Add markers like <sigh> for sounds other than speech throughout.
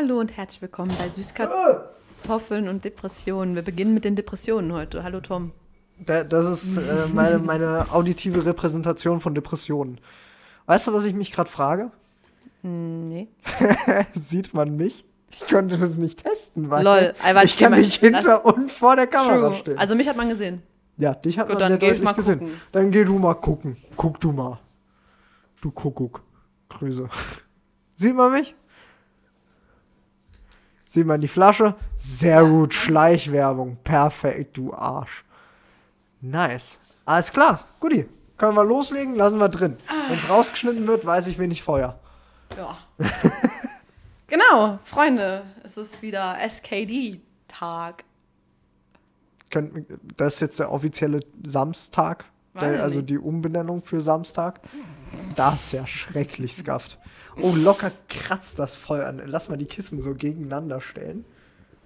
Hallo und herzlich willkommen bei Süßkartoffeln und Depressionen. Wir beginnen mit den Depressionen heute. Hallo Tom. Da, das ist äh, meine, meine auditive Repräsentation von Depressionen. Weißt du, was ich mich gerade frage? Nee. <laughs> Sieht man mich? Ich konnte das nicht testen, weil Lol, aber ich kann nicht hinter und vor der Kamera True. stehen. Also mich hat man gesehen. ja, dich hat Gut, man dann sehr deutlich gesehen. gucken. Dann geh du mal gucken. Guck du mal. Du Kuckuck. Grüße. <laughs> Sieht man mich? Sieht man die Flasche? Sehr gut. Schleichwerbung. Perfekt, du Arsch. Nice. Alles klar. Guti. Können wir loslegen? Lassen wir drin. Wenn es rausgeschnitten wird, weiß ich wenig Feuer. Ja. <laughs> genau, Freunde, es ist wieder SKD-Tag. Das ist jetzt der offizielle Samstag. Der, also die Umbenennung für Samstag. Das ist ja schrecklich skafft. Oh, locker kratzt das voll an. Lass mal die Kissen so gegeneinander stellen.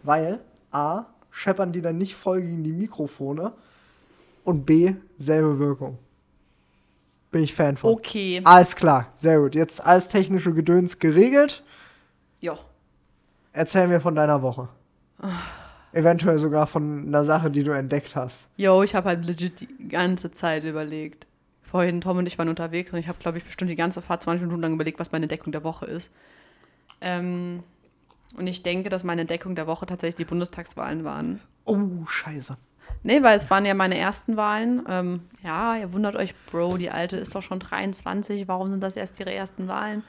Weil A, scheppern die dann nicht voll gegen die Mikrofone. Und B, selbe Wirkung. Bin ich Fan von. Okay. Alles klar, sehr gut. Jetzt alles technische Gedöns geregelt. Jo. Erzähl mir von deiner Woche. Eventuell sogar von einer Sache, die du entdeckt hast. Yo, ich habe halt legit die ganze Zeit überlegt. Vorhin, Tom und ich waren unterwegs und ich habe, glaube ich, bestimmt die ganze Fahrt 20 Minuten lang überlegt, was meine Entdeckung der Woche ist. Ähm, und ich denke, dass meine Entdeckung der Woche tatsächlich die Bundestagswahlen waren. Oh, scheiße. Nee, weil es waren ja meine ersten Wahlen. Ähm, ja, ihr wundert euch, Bro, die Alte ist doch schon 23. Warum sind das erst ihre ersten Wahlen?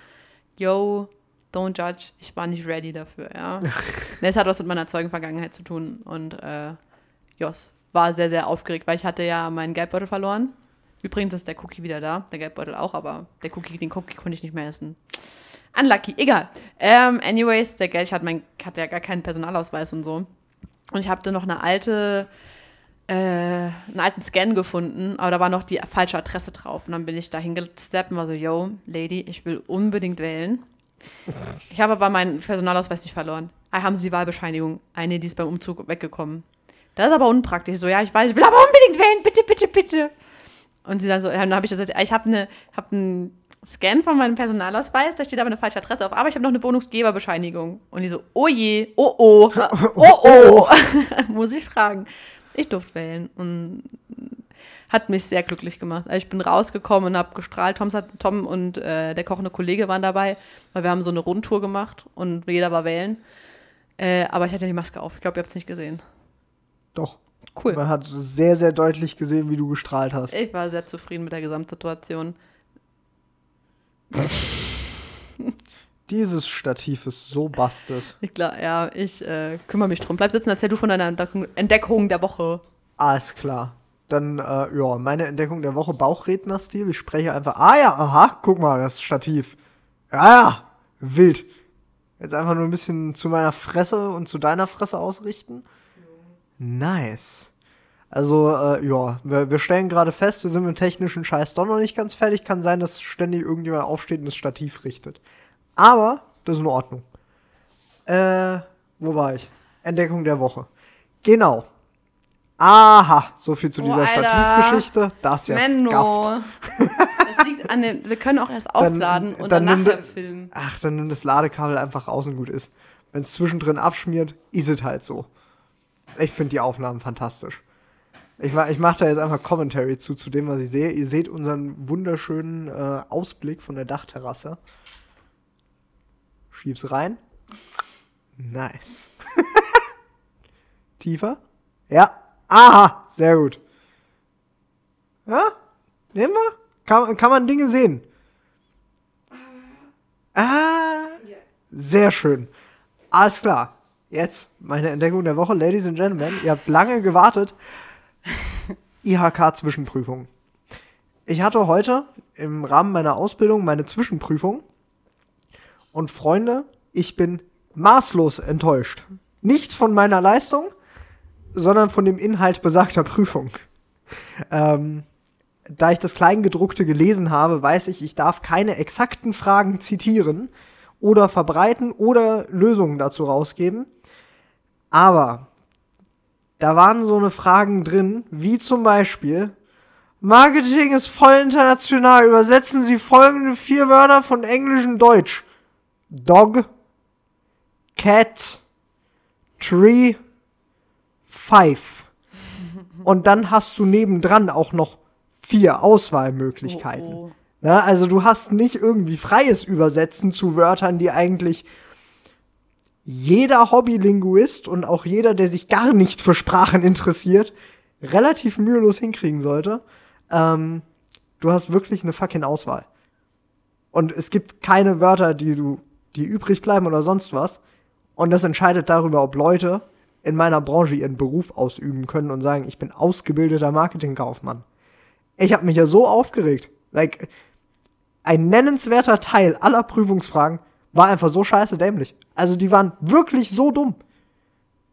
Yo, don't judge. Ich war nicht ready dafür, ja. <laughs> nee, es hat was mit meiner Zeugenvergangenheit zu tun. Und äh, Jos war sehr, sehr aufgeregt, weil ich hatte ja meinen Geldbeutel verloren. Übrigens ist der Cookie wieder da, der Geldbeutel auch, aber der Cookie, den Cookie konnte ich nicht mehr essen. Unlucky, egal. Ähm, anyways, der Geld, ich hatte, mein, hatte ja gar keinen Personalausweis und so. Und ich habe noch eine alte, äh, einen alten Scan gefunden, aber da war noch die falsche Adresse drauf. Und dann bin ich da hingesteppt und war so, yo, Lady, ich will unbedingt wählen. Ich habe aber meinen Personalausweis nicht verloren. Ah, haben Sie die Wahlbescheinigung? Eine, die ist beim Umzug weggekommen. Das ist aber unpraktisch. So, ja, ich weiß, ich will aber unbedingt wählen, bitte, bitte, bitte. Und sie dann so, dann habe ich gesagt, ich habe eine, hab einen Scan von meinem Personalausweis, da steht aber eine falsche Adresse auf, aber ich habe noch eine Wohnungsgeberbescheinigung. Und die so, oh je, oh oh, <laughs> <laughs> oh oh, <laughs> muss ich fragen. Ich durfte wählen und hat mich sehr glücklich gemacht. Also ich bin rausgekommen und habe gestrahlt. Tom, hat, Tom und äh, der kochende Kollege waren dabei, weil wir haben so eine Rundtour gemacht und jeder war wählen. Äh, aber ich hatte die Maske auf. Ich glaube, ihr habt es nicht gesehen. Doch. Cool. Man hat sehr, sehr deutlich gesehen, wie du gestrahlt hast. Ich war sehr zufrieden mit der Gesamtsituation. <laughs> Dieses Stativ ist so bastet. Ich glaube, ja, ich äh, kümmere mich drum. Bleib sitzen, erzähl du von deiner Entdeckung, Entdeckung der Woche. Alles klar. Dann, äh, ja, meine Entdeckung der Woche, Bauchrednerstil. Ich spreche einfach, ah ja, aha, guck mal, das Stativ. Ja, ja, wild. Jetzt einfach nur ein bisschen zu meiner Fresse und zu deiner Fresse ausrichten. Nice. Also, äh, ja, wir, wir stellen gerade fest, wir sind mit dem technischen Scheiß doch noch nicht ganz fertig. Kann sein, dass ständig irgendjemand aufsteht und das Stativ richtet. Aber, das ist in Ordnung. Äh, wo war ich? Entdeckung der Woche. Genau. Aha, so viel zu Oh, dieser Alter. Stativgeschichte. Das ist ja. Menno. Das liegt an den, wir können auch erst aufladen und dann, nachher filmen. Ach, dann nimm das Ladekabel einfach raus und gut ist. Wenn es zwischendrin abschmiert, ist es halt so. Ich finde die Aufnahmen fantastisch. Ich, ma- ich mache da jetzt einfach Commentary zu, zu dem, was ich sehe. Ihr seht unseren wunderschönen äh, Ausblick von der Dachterrasse. Schieb's rein. Nice. <laughs> Tiefer? Ja. Aha, sehr gut. Ja? Nehmen wir? Kann, kann man Dinge sehen? Ah, sehr schön. Alles klar. Jetzt meine Entdeckung der Woche, Ladies and Gentlemen. Ihr habt lange gewartet. <laughs> IHK-Zwischenprüfung. Ich hatte heute im Rahmen meiner Ausbildung meine Zwischenprüfung. Und Freunde, ich bin maßlos enttäuscht. Nicht von meiner Leistung, sondern von dem Inhalt besagter <laughs> Prüfung. Ähm, da ich das Kleingedruckte gelesen habe, weiß ich, ich darf keine exakten Fragen zitieren oder verbreiten oder Lösungen dazu rausgeben. Aber da waren so eine Fragen drin, wie zum Beispiel, Marketing ist voll international, übersetzen Sie folgende vier Wörter von Englisch in Deutsch. Dog, Cat, Tree, Five. Und dann hast du nebendran auch noch vier Auswahlmöglichkeiten. Oh, oh. Na, also du hast nicht irgendwie freies Übersetzen zu Wörtern, die eigentlich jeder Hobbylinguist und auch jeder, der sich gar nicht für Sprachen interessiert, relativ mühelos hinkriegen sollte. Ähm, du hast wirklich eine fucking Auswahl. Und es gibt keine Wörter, die du, die übrig bleiben oder sonst was. Und das entscheidet darüber, ob Leute in meiner Branche ihren Beruf ausüben können und sagen, ich bin ausgebildeter Marketingkaufmann. Ich habe mich ja so aufgeregt. Like, ein nennenswerter Teil aller Prüfungsfragen war einfach so scheiße dämlich. Also die waren wirklich so dumm.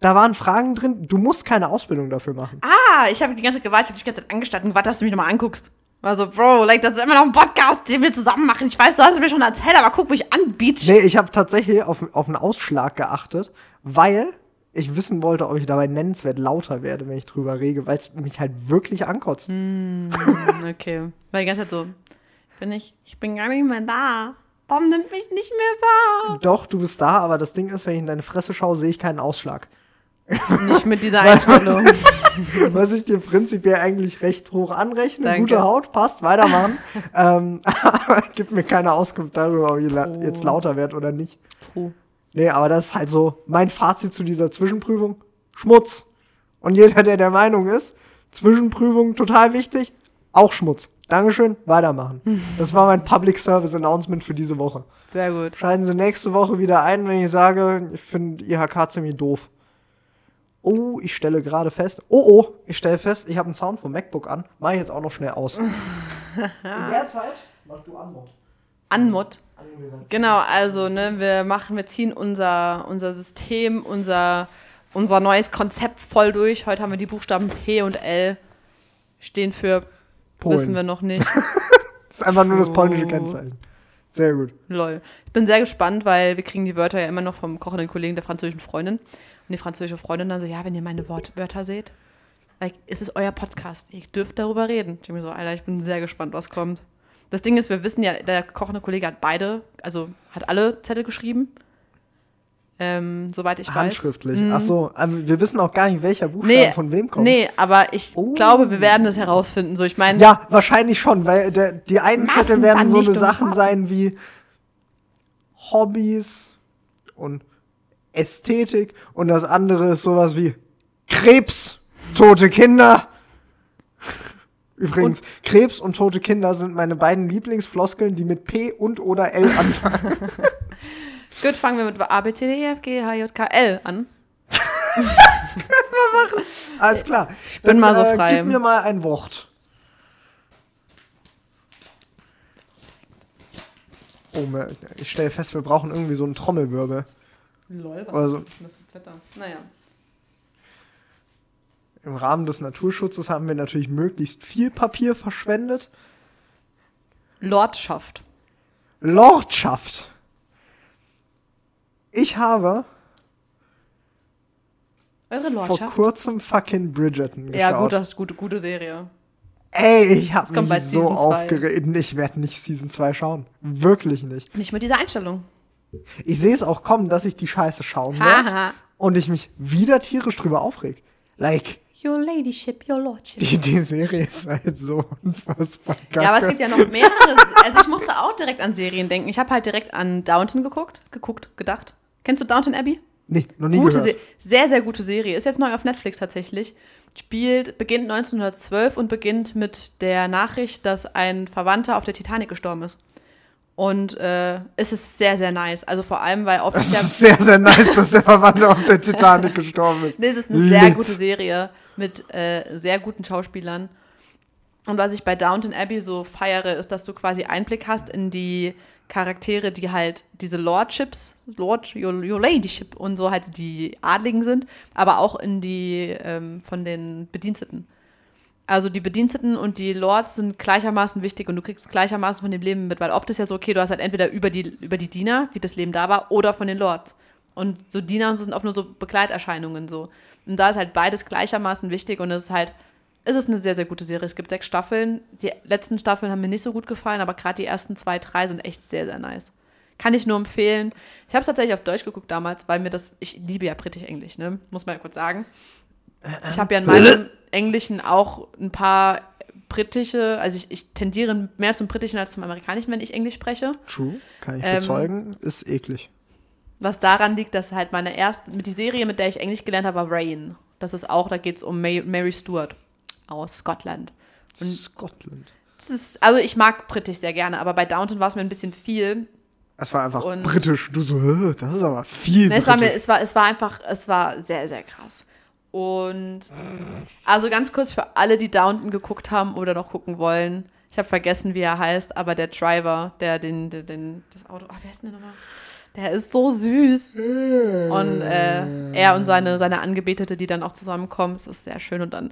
Da waren Fragen drin, du musst keine Ausbildung dafür machen. Ah, ich habe die ganze Zeit gewartet, ich habe dich die ganze Zeit angestarrt und gewartet, dass du mich nochmal anguckst. Also, Bro, like, das ist immer noch ein Podcast, den wir zusammen machen. Ich weiß, du hast es mir schon erzählt, aber guck mich an, Beach. Nee, ich habe tatsächlich auf, auf einen Ausschlag geachtet, weil ich wissen wollte, ob ich dabei nennenswert lauter werde, wenn ich drüber rege, weil es mich halt wirklich ankotzt. Hm, okay. Weil die ganze Zeit so, bin ich, ich bin gar nicht mehr da. Tom nimmt mich nicht mehr wahr. Doch, du bist da, aber das Ding ist, wenn ich in deine Fresse schaue, sehe ich keinen Ausschlag. Nicht mit dieser <laughs> Einstellung. <laughs> Was ich dir prinzipiell eigentlich recht hoch anrechne. Danke. Gute Haut, passt, weitermachen. <laughs> ähm, aber gib mir keine Auskunft darüber, ob ich la jetzt lauter werde oder nicht. True. Nee, aber das ist halt so mein Fazit zu dieser Zwischenprüfung. Schmutz. Und jeder, der der Meinung ist, Zwischenprüfung total wichtig, auch Schmutz. Dankeschön, weitermachen. <laughs> Das war mein Public Service Announcement für diese Woche. Sehr gut. Schalten Sie nächste Woche wieder ein, wenn ich sage, ich finde IHK ziemlich doof. Oh, ich stelle gerade fest. Oh, oh, ich stelle fest, ich habe einen Sound vom MacBook an. Mach ich jetzt auch noch schnell aus. <laughs> In der Zeit mach du Anmod. Anmod. Genau, also, ne, wir machen, wir ziehen unser, unser System, unser, unser neues Konzept voll durch. Heute haben wir die Buchstaben P und L. Stehen für, Polen. wissen wir noch nicht. <laughs> Das ist einfach nur das polnische Oh. Kennzeichen. Sehr gut. Lol. Ich bin sehr gespannt, weil wir kriegen die Wörter ja immer noch vom kochenden Kollegen der französischen Freundin. Und die französische Freundin dann so, ja, wenn ihr meine Wort Wörter seht, like, ist es euer Podcast. Ihr dürft darüber reden. Ich bin so, Alter, ich bin sehr gespannt, was kommt. Das Ding ist, wir wissen ja, der kochende Kollege hat beide, also hat alle Zettel geschrieben. Ähm, soweit ich Handschriftlich. weiß. Mhm. Ach so, aber wir wissen auch gar nicht, welcher Buchstabe Nee, von wem kommt. nee, aber ich Oh. glaube, wir werden es herausfinden. So, ich meine, Ja, wahrscheinlich schon, weil der, die einen Zettel werden so eine. Sachen sein wie Hobbys und Ästhetik und das andere ist sowas wie Krebs, tote Kinder. Übrigens, Krebs und tote Kinder sind meine beiden Lieblingsfloskeln, die mit P und oder L anfangen. <laughs> gut, fangen wir mit A, B, C, D, E, F, G, H, J, K, L an. Alles klar. Ich bin mal so frei. Gib mir mal ein Wort. Oh, ich stelle fest, wir brauchen irgendwie so einen Trommelwirbel. Lol, was Also- ist das für Blätter? Naja. Im Rahmen des Naturschutzes haben wir natürlich möglichst viel Papier verschwendet. Lordschaft. Lordschaft. Ich habe Eure vor Lordschaft? kurzem fucking Bridgerton geschaut. Ja, gut, das ist gute, gute Serie. Ey, ich kommt mich so Season zwei. aufgeregt. Ich werde nicht Season 2 schauen. Wirklich nicht. Nicht mit dieser Einstellung. Ich sehe es auch kommen, dass ich die Scheiße schauen werde. Und ich mich wieder tierisch drüber aufreg. Like, Your Ladyship, Your Lordship. die, die Serie ist halt so unfassbar kacke. Ja, aber es gibt ja noch mehrere. Also ich musste auch direkt an Serien denken. Ich habe halt direkt an Downton geguckt, geguckt, gedacht. Kennst du Downton Abbey? Nee, noch nie Gute gehört. Se sehr, sehr gute Serie. Ist jetzt neu auf Netflix tatsächlich. Spielt, beginnt 1912 und beginnt mit der Nachricht, dass ein Verwandter auf der Titanic gestorben ist. Und äh, es ist sehr, sehr nice. Also vor allem, weil oft Es ist sehr, sehr nice, dass der Verwandte auf der Titanic <laughs> gestorben ist. Nee, es ist eine sehr Lit. gute Serie mit äh, sehr guten Schauspielern. Und was ich bei Downton Abbey so feiere, ist, dass du quasi Einblick hast in die Charaktere, die halt diese Lordships, Lord, your, your Ladyship und so halt die Adligen sind, aber auch in die ähm, von den Bediensteten. Also die Bediensteten und die Lords sind gleichermaßen wichtig und du kriegst gleichermaßen von dem Leben mit, weil oft ist ja so, okay, du hast halt entweder über die, über die Diener, wie das Leben da war, oder von den Lords. Und so Diener sind oft nur so Begleiterscheinungen so. Und da ist halt beides gleichermaßen wichtig und es ist halt, es ist eine sehr, sehr gute Serie. Es gibt sechs Staffeln. Die letzten Staffeln haben mir nicht so gut gefallen, aber gerade die ersten zwei, drei sind echt sehr, sehr nice. Kann ich nur empfehlen. Ich habe es tatsächlich auf Deutsch geguckt damals, weil mir das, ich liebe ja britisch-englisch, ne? Muss man ja kurz sagen. Ich habe ja in meinem Englischen auch ein paar britische, also ich, ich tendiere mehr zum britischen als zum amerikanischen, wenn ich Englisch spreche. True, kann ich Ähm, bezeugen, ist eklig. Was daran liegt, dass halt meine erste, die Serie, mit der ich Englisch gelernt habe, war Rain. Das ist auch, da geht es um May, Mary Stuart aus Scotland. Und Scotland. ist, also ich mag britisch sehr gerne, aber bei Downton war es mir ein bisschen viel. Es war einfach Und- britisch. Du so, "Hä, das ist aber viel Ne, es, war mir, es, war, es war einfach, es war sehr, sehr krass. Und also ganz kurz für alle, die Downton geguckt haben oder noch gucken wollen. Ich habe vergessen, wie er heißt, aber der Driver, der den, den, den das Auto, ach, wer ist denn der nochmal? Der ist so süß. Und äh, er und seine, seine Angebetete, die dann auch zusammenkommen, das ist sehr schön. Und dann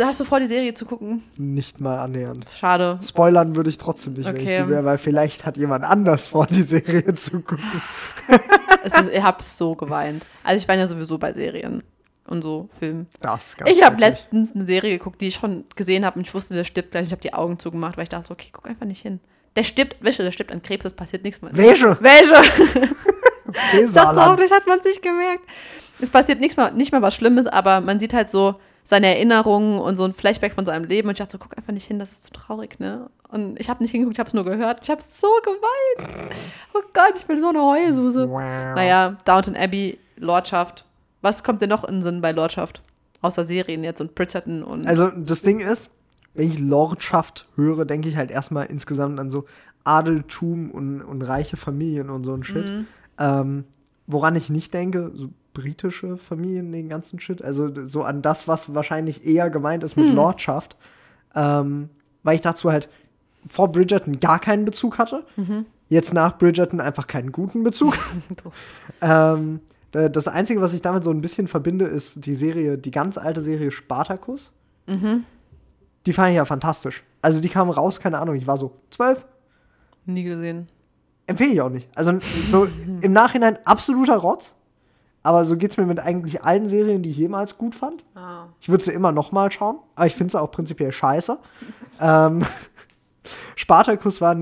hast du vor, die Serie zu gucken? Nicht mal annähernd. Schade. Spoilern würde ich trotzdem nicht, wenn ich Okay. wäre, weil vielleicht hat jemand anders vor, die Serie zu gucken. Es ist, ich habe so geweint. Also ich weine ja sowieso bei Serien und so Filmen. Das ganz Ich habe letztens eine Serie geguckt, die ich schon gesehen habe und ich wusste, der stirbt gleich. Ich habe die Augen zugemacht, weil ich dachte, okay, guck einfach nicht hin. Der stirbt, welche, der stirbt an Krebs, das passiert nichts mehr. Welche? Welche? Okay, Ich dachte auch Saarland. nicht, hat man sich gemerkt. Es passiert nichts mehr, nicht mehr was Schlimmes, aber man sieht halt so seine Erinnerungen und so ein Flashback von seinem Leben und ich dachte so, guck einfach nicht hin, das ist zu traurig, ne? Und ich habe nicht hingeguckt, ich habe es nur gehört. Ich habe so geweint. Oh Gott, ich bin so eine Heulsuse. Wow. Naja, Downton Abbey, Lordschaft. Was kommt dir noch in den Sinn bei Lordschaft? Außer Serien jetzt und Bridgerton und. Also das Ding ist, wenn ich Lordschaft höre, denke ich halt erstmal insgesamt an so Adeltum und, und reiche Familien und so ein Shit. Mhm. Ähm, woran ich nicht denke, so britische Familien, den ganzen Shit. Also so an das, was wahrscheinlich eher gemeint ist Hm. mit Lordschaft. Ähm, weil ich dazu halt vor Bridgerton gar keinen Bezug hatte. Mhm. Jetzt nach Bridgerton einfach keinen guten Bezug. <laughs> ähm, da- das Einzige, was ich damit so ein bisschen verbinde, ist die Serie, die ganz alte Serie Spartacus. Die fand ich ja fantastisch. Also die kam raus, keine Ahnung, ich war so zwölf. Nie gesehen. Empfehle ich auch nicht. Also so im Nachhinein absoluter Rotz. Aber so geht's mir mit eigentlich allen Serien, die ich jemals gut fand. Ah. Ich würde sie immer noch mal schauen, aber ich finde sie auch prinzipiell scheiße. <laughs> ähm, <laughs> Spartacus war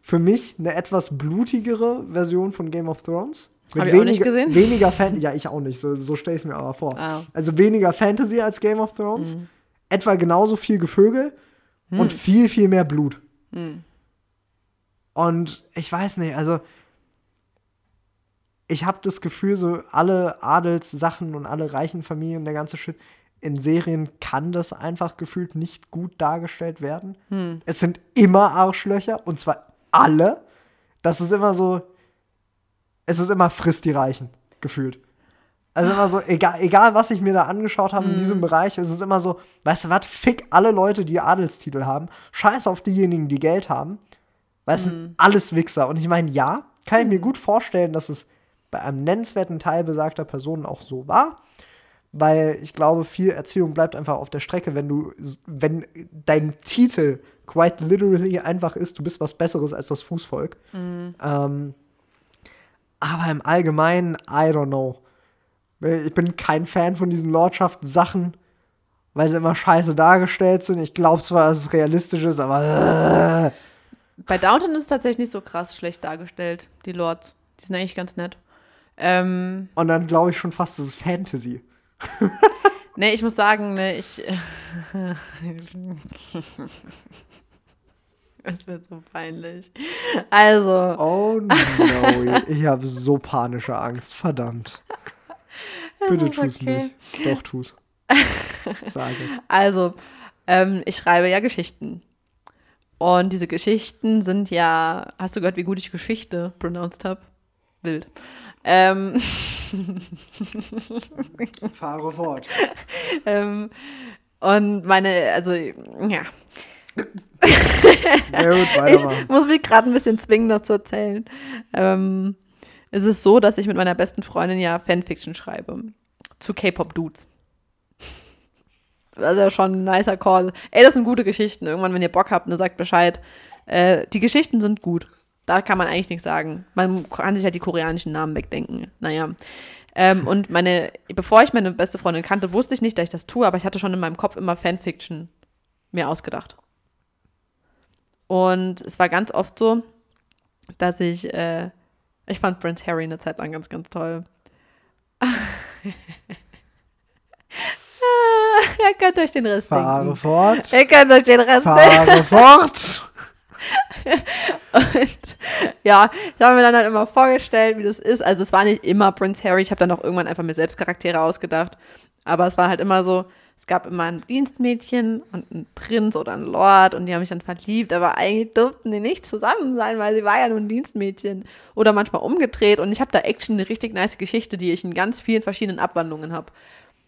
für mich eine etwas blutigere Version von Game of Thrones. Hab ich auch nicht gesehen. Weniger Fan ja, ich auch nicht, so, so stelle ich es mir aber vor. Ah. Also weniger Fantasy als Game of Thrones, etwa genauso viel Gevögel und viel, viel mehr Blut. Und ich weiß nicht, also ich habe das Gefühl, so alle Adelssachen und alle reichen Familien, der ganze Shit, in Serien kann das einfach gefühlt nicht gut dargestellt werden. Es sind immer Arschlöcher und zwar alle. Das ist immer so, es ist immer frisst die Reichen, gefühlt. Also immer so, egal, egal was ich mir da angeschaut habe in diesem Bereich, es ist immer so, weißt du was, fick alle Leute, die Adelstitel haben, scheiß auf diejenigen, die Geld haben, weil es sind alles Wichser. Und ich meine, ja, kann ich mir gut vorstellen, dass es bei einem nennenswerten Teil besagter Personen auch so war, weil ich glaube, viel Erziehung bleibt einfach auf der Strecke, wenn du, wenn dein Titel quite literally einfach ist, du bist was Besseres als das Fußvolk. Ähm, aber im Allgemeinen, I don't know. Ich bin kein Fan von diesen Lordschaftssachen, weil sie immer scheiße dargestellt sind. Ich glaube zwar, dass es realistisch ist, aber äh, Bei Downton ist es tatsächlich nicht so krass schlecht dargestellt, die Lords. Die sind eigentlich ganz nett. Ähm, und dann glaube ich schon fast, das ist Fantasy. <laughs> ne, ich muss sagen, ne, ich. <laughs> Es wird so peinlich. Also, Oh no, ich habe so panische Angst, verdammt. <laughs> Bitte tu's okay. nicht. Doch, tu's. Sag es. Also, ähm, ich schreibe ja Geschichten. Und diese Geschichten sind ja, hast du gehört, wie gut ich Geschichte pronounced habe? Wild. Ähm, Fahre fort. <laughs> ähm, und meine, also, ja, Ja gut, <laughs> weitermachen. ich muss mich gerade ein bisschen zwingen, das zu erzählen. Ähm, es ist so, dass ich mit meiner besten Freundin ja Fanfiction schreibe. Zu K-Pop-Dudes. Das ist ja schon ein nicer Call. Ey, das sind gute Geschichten. Irgendwann, wenn ihr Bock habt, ne, sagt Bescheid. Äh, die Geschichten sind gut. Da kann man eigentlich nichts sagen. Man kann sich halt die koreanischen Namen wegdenken. Naja. Ähm, und meine, bevor ich meine beste Freundin kannte, wusste ich nicht, dass ich das tue, aber ich hatte schon in meinem Kopf immer Fanfiction mir ausgedacht. Und es war ganz oft so, dass ich, äh, ich fand Prince Harry eine Zeit lang ganz, ganz toll. <laughs> Ihr könnt euch den Rest Fahre denken. fort. Ihr könnt euch den Rest denken. Fahre fort. Und ja, ich habe mir dann halt immer vorgestellt, wie das ist. Also es war nicht immer Prince Harry, ich habe dann auch irgendwann einfach mir selbst Charaktere ausgedacht. Aber es war halt immer so, es gab immer ein Dienstmädchen und einen Prinz oder einen Lord und die haben mich dann verliebt, aber eigentlich durften die nicht zusammen sein, weil sie war ja nur ein Dienstmädchen. Oder manchmal umgedreht und ich habe da Action eine richtig nice Geschichte, die ich in ganz vielen verschiedenen Abwandlungen habe.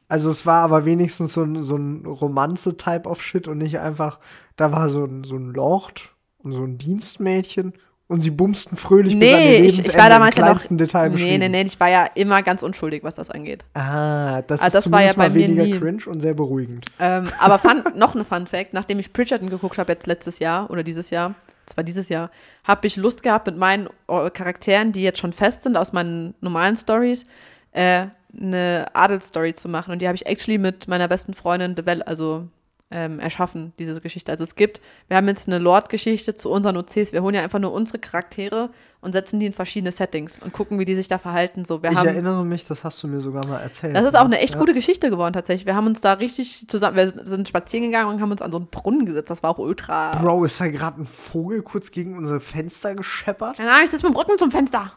Also es war aber wenigstens so ein, so ein Romanze-Type of Shit und nicht einfach, da war so ein, so ein Lord und so ein Dienstmädchen und sie bumsten fröhlich bis an ihr Nee, ich, Lebensende ich war damals im ja noch. kleinsten Detail Nee, beschrieben. nee, nee, ich war ja immer ganz unschuldig, was das angeht. Ah, das Ah, ist das war ja mal mir weniger nie. cringe und sehr beruhigend. Ähm, aber fun, <laughs> noch eine Fun Fact, nachdem ich Bridgerton geguckt habe jetzt letztes Jahr oder dieses Jahr, das war dieses Jahr, habe ich Lust gehabt mit meinen äh, Charakteren, die jetzt schon fest sind aus meinen normalen Stories, äh, eine Adelsstory zu machen. Und die habe ich actually mit meiner besten Freundin devel also ähm, erschaffen, diese Geschichte. Also es gibt, wir haben jetzt eine Lord-Geschichte zu unseren OCs. Wir holen ja einfach nur unsere Charaktere und setzen die in verschiedene Settings und gucken, wie die sich da verhalten. So, wir Ich haben, erinnere mich, das hast du mir sogar mal erzählt. das ist auch eine ne? echt Ja. gute Geschichte geworden tatsächlich. Wir haben uns da richtig zusammen, wir sind spazieren gegangen und haben uns an so einen Brunnen gesetzt. Das war auch ultra. Bro, ist da gerade ein Vogel kurz gegen unsere Fenster gescheppert? Keine Ahnung, ich sitze mit dem Rücken zum Fenster.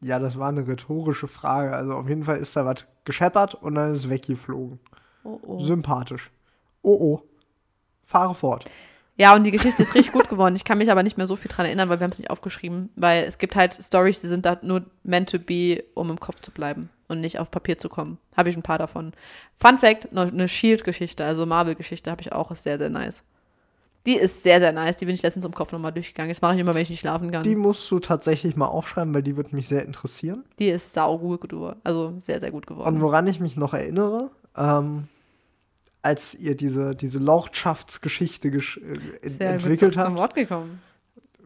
Ja, das war eine rhetorische Frage. Also auf jeden Fall ist da was gescheppert und dann ist es weggeflogen. Oh, oh. Sympathisch. Oh oh. Fahre fort. Ja, und die Geschichte ist richtig gut geworden. Ich kann mich aber nicht mehr so viel dran erinnern, weil wir haben es nicht aufgeschrieben. Weil es gibt halt Stories, die sind da nur meant to be, um im Kopf zu bleiben und nicht auf Papier zu kommen. Habe ich ein paar davon. Fun Fact, noch eine Shield-Geschichte, also Marvel-Geschichte habe ich auch, ist sehr, sehr nice. Die ist sehr, sehr nice. Die bin ich letztens im Kopf nochmal durchgegangen. Das mache ich immer, wenn ich nicht schlafen kann. Die Die, musst du tatsächlich mal aufschreiben, weil die wird mich sehr interessieren. ist sau gut geworden. Also sehr, sehr gut geworden. Und woran ich mich noch erinnere, ähm, als ihr diese, diese Lordschaftsgeschichte gesch äh, Sehr gut entwickelt habt. zum Wort gekommen.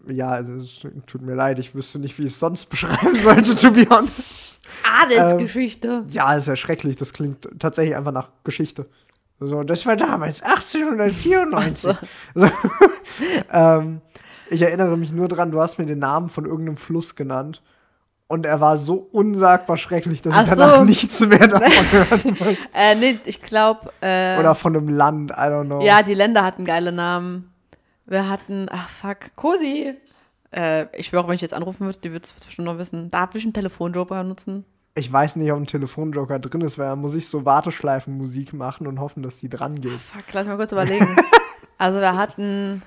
Ja, also es tut mir leid, ich wüsste nicht, wie ich es sonst <laughs> beschreiben sollte, to be honest. Adelsgeschichte. Ja, ist ja schrecklich, das klingt tatsächlich einfach nach Geschichte. So, das war damals 1894. So, <laughs> ähm, ich erinnere mich nur dran, du hast mir den Namen von irgendeinem Fluss genannt. Und er war so unsagbar schrecklich, dass Ach ich danach so. nichts mehr <laughs> davon hören wollte. Äh, nee, ich glaube. Äh, Oder von einem Land, I don't know. Ja, die Länder hatten geile Namen. Wir hatten, ach fuck, Cosi. Äh, ich schwöre, wenn ich jetzt anrufen würde, die würde es bestimmt noch wissen. Darf ich einen Telefonjoker nutzen? Ich weiß nicht, ob ein Telefonjoker drin ist, weil dann muss ich so Warteschleifenmusik machen und hoffen, dass die dran geht. Fuck, lass mich mal kurz überlegen. <laughs> also wir hatten.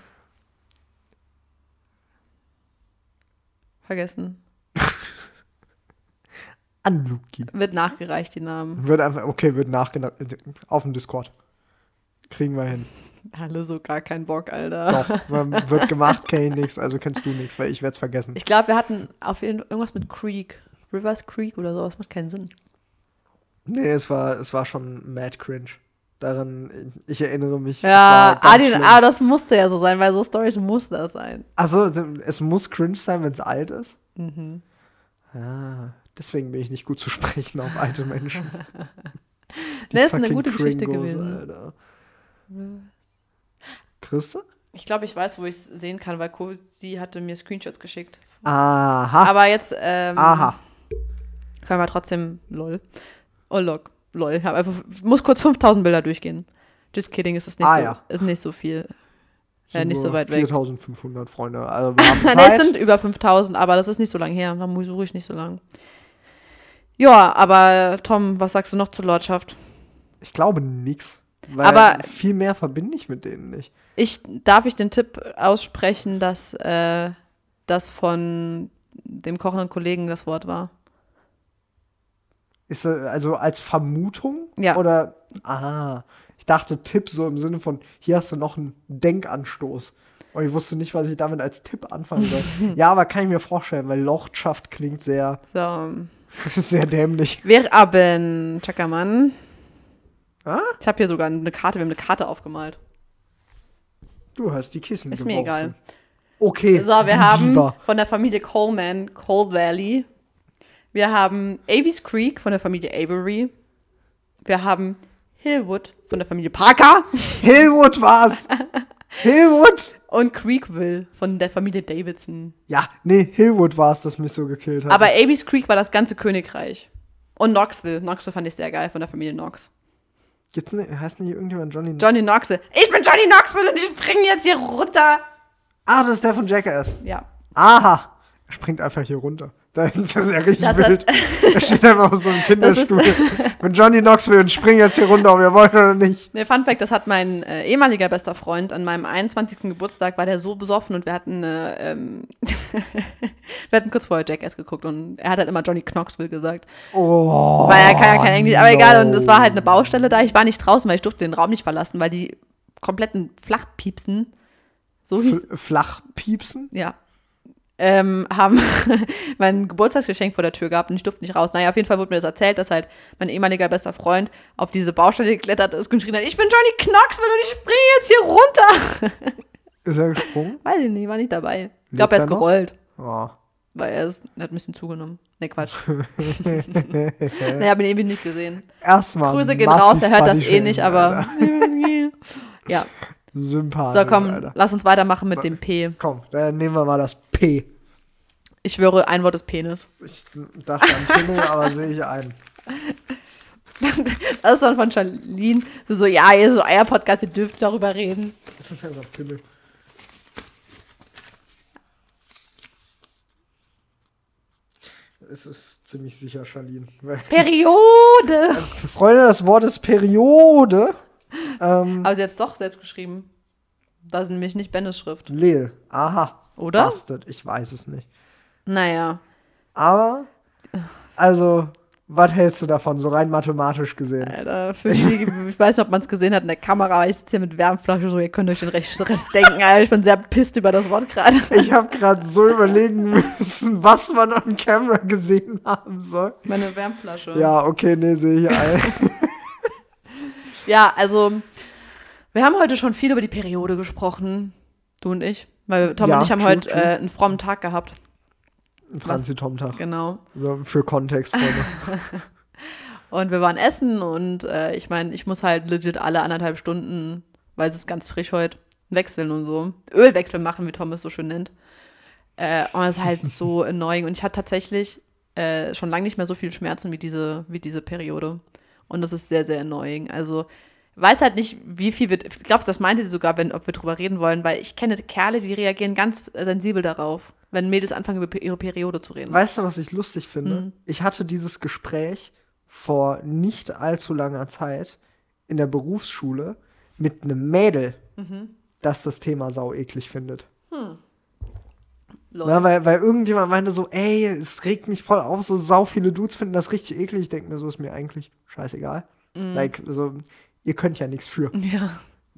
Vergessen. Anluki. Wird nachgereicht, die Namen. Wird einfach, okay, wird nachgedacht. Auf dem Discord. Kriegen wir hin. Alle so gar keinen Bock, Alter. Doch, man wird gemacht, kenn ich nix, also kennst du nichts, weil ich werde es vergessen. Ich glaube, wir hatten auf jeden Fall irgendwas mit Creek. Rivers Creek oder sowas, macht keinen Sinn. Nee, es war, es war schon mad cringe. Daran, ich erinnere mich. Ja, war ah, schlimm. ah, das musste ja so sein, weil so Storys muss das sein. Also, es muss cringe sein, wenn es alt ist. Mhm. Ah, deswegen bin ich nicht gut zu sprechen auf alte Menschen. <laughs> Nee, ist eine gute Geschichte Kringos, gewesen. Alter. Christa? Ich glaube, ich weiß, wo ich es sehen kann, weil sie hatte mir Screenshots geschickt. Aha. Aber jetzt ähm, Aha. können wir trotzdem lol. Oh, log. Lol. Ich hab einfach, muss kurz 5000 Bilder durchgehen. Just kidding, ist das nicht, Ah, so, ja. ist nicht so viel. Ja, nicht so weit weg. 4500 Freunde. Also, <laughs> wir haben nee, es Zeit. sind über 5000, aber das ist nicht so lang her. Da suche ich nicht so lang. Ja, aber Tom, was sagst du noch zur Lordschaft? ich glaube nix. Weil Aber- viel mehr verbinde ich mit denen nicht. Ich, darf ich den Tipp aussprechen, dass äh, das von dem kochenden Kollegen das Wort war? Ist äh, also als Vermutung? Ja. Oder, aha. Ich dachte Tipp so im Sinne von, hier hast du noch einen Denkanstoß. Und ich wusste nicht, was ich damit als Tipp anfangen soll. <laughs> ja, aber kann ich mir vorstellen, weil Lordschaft klingt sehr, So. <laughs> sehr dämlich. Wir haben, Chackermann. Ah? Ich habe hier sogar eine Karte, wir haben eine Karte aufgemalt. Du hast die Kissen Ist mir geworfen. egal. Okay. So, wir haben Diva. von der Familie Coleman, Cold Valley. Wir haben Avis Creek von der Familie Avery. Wir haben Hillwood von der Familie Parker. Hillwood war's. <laughs> Hillwood. Und Creekville von der Familie Davidson. Ja, nee, Hillwood war es, das mich so gekillt hat. Aber Amy's Creek war das ganze Königreich. Und Knoxville. Knoxville fand ich sehr geil von der Familie Knox. Gibt's nicht, heißt nicht irgendjemand Johnny? Johnny Knoxville. Ich bin Johnny Knoxville und ich springe jetzt hier runter. ah, das ist der von Jackass. Ja. Aha! Er springt einfach hier runter. Da ist das ja richtig Das wild. er steht einfach auf so einem <laughs> Kinderstuhl. Wenn Johnny Knoxville und spring jetzt hier runter, ob wir wollen oder nicht. Ne, Fun Fact, das hat mein äh, ehemaliger bester Freund an meinem 21. Geburtstag, war der so besoffen und wir hatten, äh, ähm, <laughs> wir hatten kurz vorher Jackass geguckt und er hat halt immer Johnny Knoxville gesagt. Oh. Weil er kann ja kein Englisch, aber egal. Und es war halt eine. Baustelle da. Ich war nicht draußen, weil ich durfte den Raum nicht verlassen, weil die kompletten Flachpiepsen, so hieß, F flach piepsen? ja, ähm, haben <laughs> mein Geburtstagsgeschenk vor der Tür gehabt und ich durfte nicht raus. Naja, auf jeden Fall wurde mir das erzählt, dass halt mein ehemaliger bester Freund auf diese Baustelle geklettert ist und geschrien hat, ich bin Johnny Knoxville und ich springe jetzt hier runter. <laughs> Ist er gesprungen? Weiß ich nicht, war nicht dabei. Ich glaube, er ist er gerollt, Oh. weil er, ist, er hat ein bisschen zugenommen. Ne, Quatsch. <laughs> naja, habe ihn irgendwie nicht gesehen. Erstmal. Grüße gehen raus, er hört das eh nicht, aber. Ja. Sympathisch. So, komm, Alter. lass uns weitermachen mit dem P. Komm, dann nehmen wir mal das P. Ich schwöre, ein Wort ist Penis. Ich dachte an Pimmel, <laughs> aber sehe ich ein. Das ist dann von Charlene. So, ja, ihr so Eier-Podcast, ihr dürft darüber reden. Das ist einfach Pimmel. Es ist ziemlich sicher Charlene. Periode! Freunde, das Wort ist Periode. <laughs> Ähm, Aber sie hat es doch selbst geschrieben. Das ist nämlich nicht Bennes Schrift. Lil. Aha. Oder? Bastard. Ich weiß es nicht. Naja. Aber, also, was hältst du davon, so rein mathematisch gesehen? Alter, für die, <laughs> ich weiß nicht, ob man es gesehen hat in der Kamera, ich sitze hier mit Wärmflasche, so, ihr könnt euch den Rest denken, Alter. Ich bin sehr pisst über das Wort gerade. <laughs> Ich habe gerade so überlegen müssen, was man on camera gesehen haben soll. Meine Wärmflasche. Ja, okay, nee, sehe ich ein. Ja, also, wir haben heute schon viel über die Periode gesprochen, du und ich. Weil Tom Ja, und ich haben true, heute true. äh, einen frommen Tag gehabt. Franzi Tom-Tag. Genau. Für Kontext. <laughs> Und wir waren essen und äh, ich meine, ich muss halt legit alle anderthalb Stunden, weil es ist ganz frisch heute, wechseln und so. Ölwechsel machen, wie Tom es so schön nennt. Äh, und es ist halt so <laughs> annoying. Und ich hatte tatsächlich äh, schon lange nicht mehr so viele Schmerzen wie diese, wie diese Periode. Und das ist sehr, sehr annoying. Also, weiß halt nicht, wie viel wir. Ich glaube, das meinte sie sogar, wenn, ob wir drüber reden wollen, weil ich kenne Kerle, die reagieren ganz sensibel darauf, wenn Mädels anfangen, über ihre Periode zu reden. Weißt du, was ich lustig finde? Mhm. Ich hatte dieses Gespräch vor nicht allzu langer Zeit in der Berufsschule mit einem Mädel, Mhm. das das Thema sau eklig findet. Na, weil, weil irgendjemand meinte so, ey, es regt mich voll auf, so sau viele Dudes finden das richtig eklig. Ich denke mir, so ist mir eigentlich scheißegal. Mhm. Like, so, ihr könnt ja nichts für. <laughs> Ja.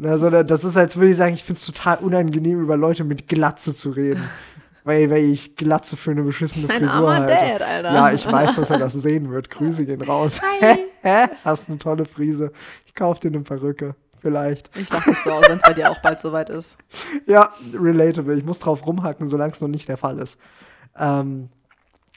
Also, das ist, als würde ich sagen, ich finde es total unangenehm, über Leute mit Glatze zu reden. <laughs> weil, weil ich Glatze für eine beschissene Ein Frisur armer halte. Dad, Alter. Ja, ich weiß, dass er das sehen wird. Grüße gehen raus. Hi. <laughs> Hast eine tolle Frise. Ich kauf dir eine Perücke. Vielleicht. Ich dachte es so aus, wenn es bei dir auch bald soweit ist. <laughs> Ja, relatable. Ich muss drauf rumhacken, solange es noch nicht der Fall ist. Ähm,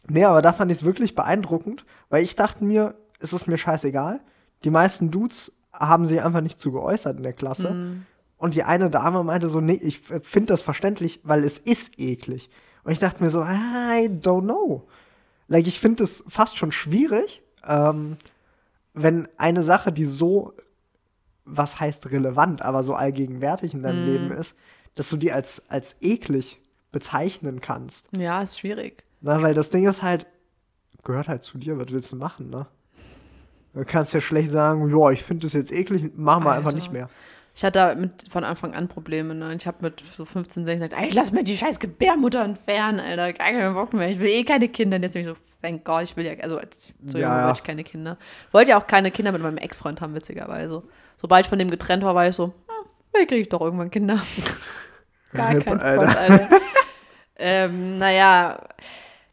nee, aber da fand ich es wirklich beeindruckend, weil ich dachte mir, es ist mir scheißegal. Die meisten Dudes haben sich einfach nicht zu geäußert in der Klasse. Und die eine Dame meinte so, nee, ich finde das verständlich, weil es ist eklig. Und ich dachte mir so, I don't know. Like, ich finde es fast schon schwierig, ähm, wenn eine Sache, die so, was heißt relevant, aber so allgegenwärtig in deinem Leben ist, dass du die als, als eklig bezeichnen kannst. Ja, ist schwierig. Na, weil das Ding ist halt, gehört halt zu dir, was willst du machen, ne? Du kannst ja schlecht sagen, ja, ich finde das jetzt eklig, machen wir einfach nicht mehr. Ich hatte damit von Anfang an Probleme. Ne? Ich habe mit so 15, 16 gesagt, ey, lass mir die scheiß Gebärmutter entfernen, Alter. Gar keinen Bock mehr. Ich will eh keine Kinder. Und jetzt bin ich so, thank God, ich will ja, also als so Ja, jung ja. wollte ich keine Kinder. Wollte ja auch keine Kinder mit meinem Ex-Freund haben, witzigerweise. Sobald ich von dem getrennt war, war ich so, hm, vielleicht kriege ich doch irgendwann Kinder. <laughs> Gar kein Alter. Front, <laughs> Alter. ähm, naja,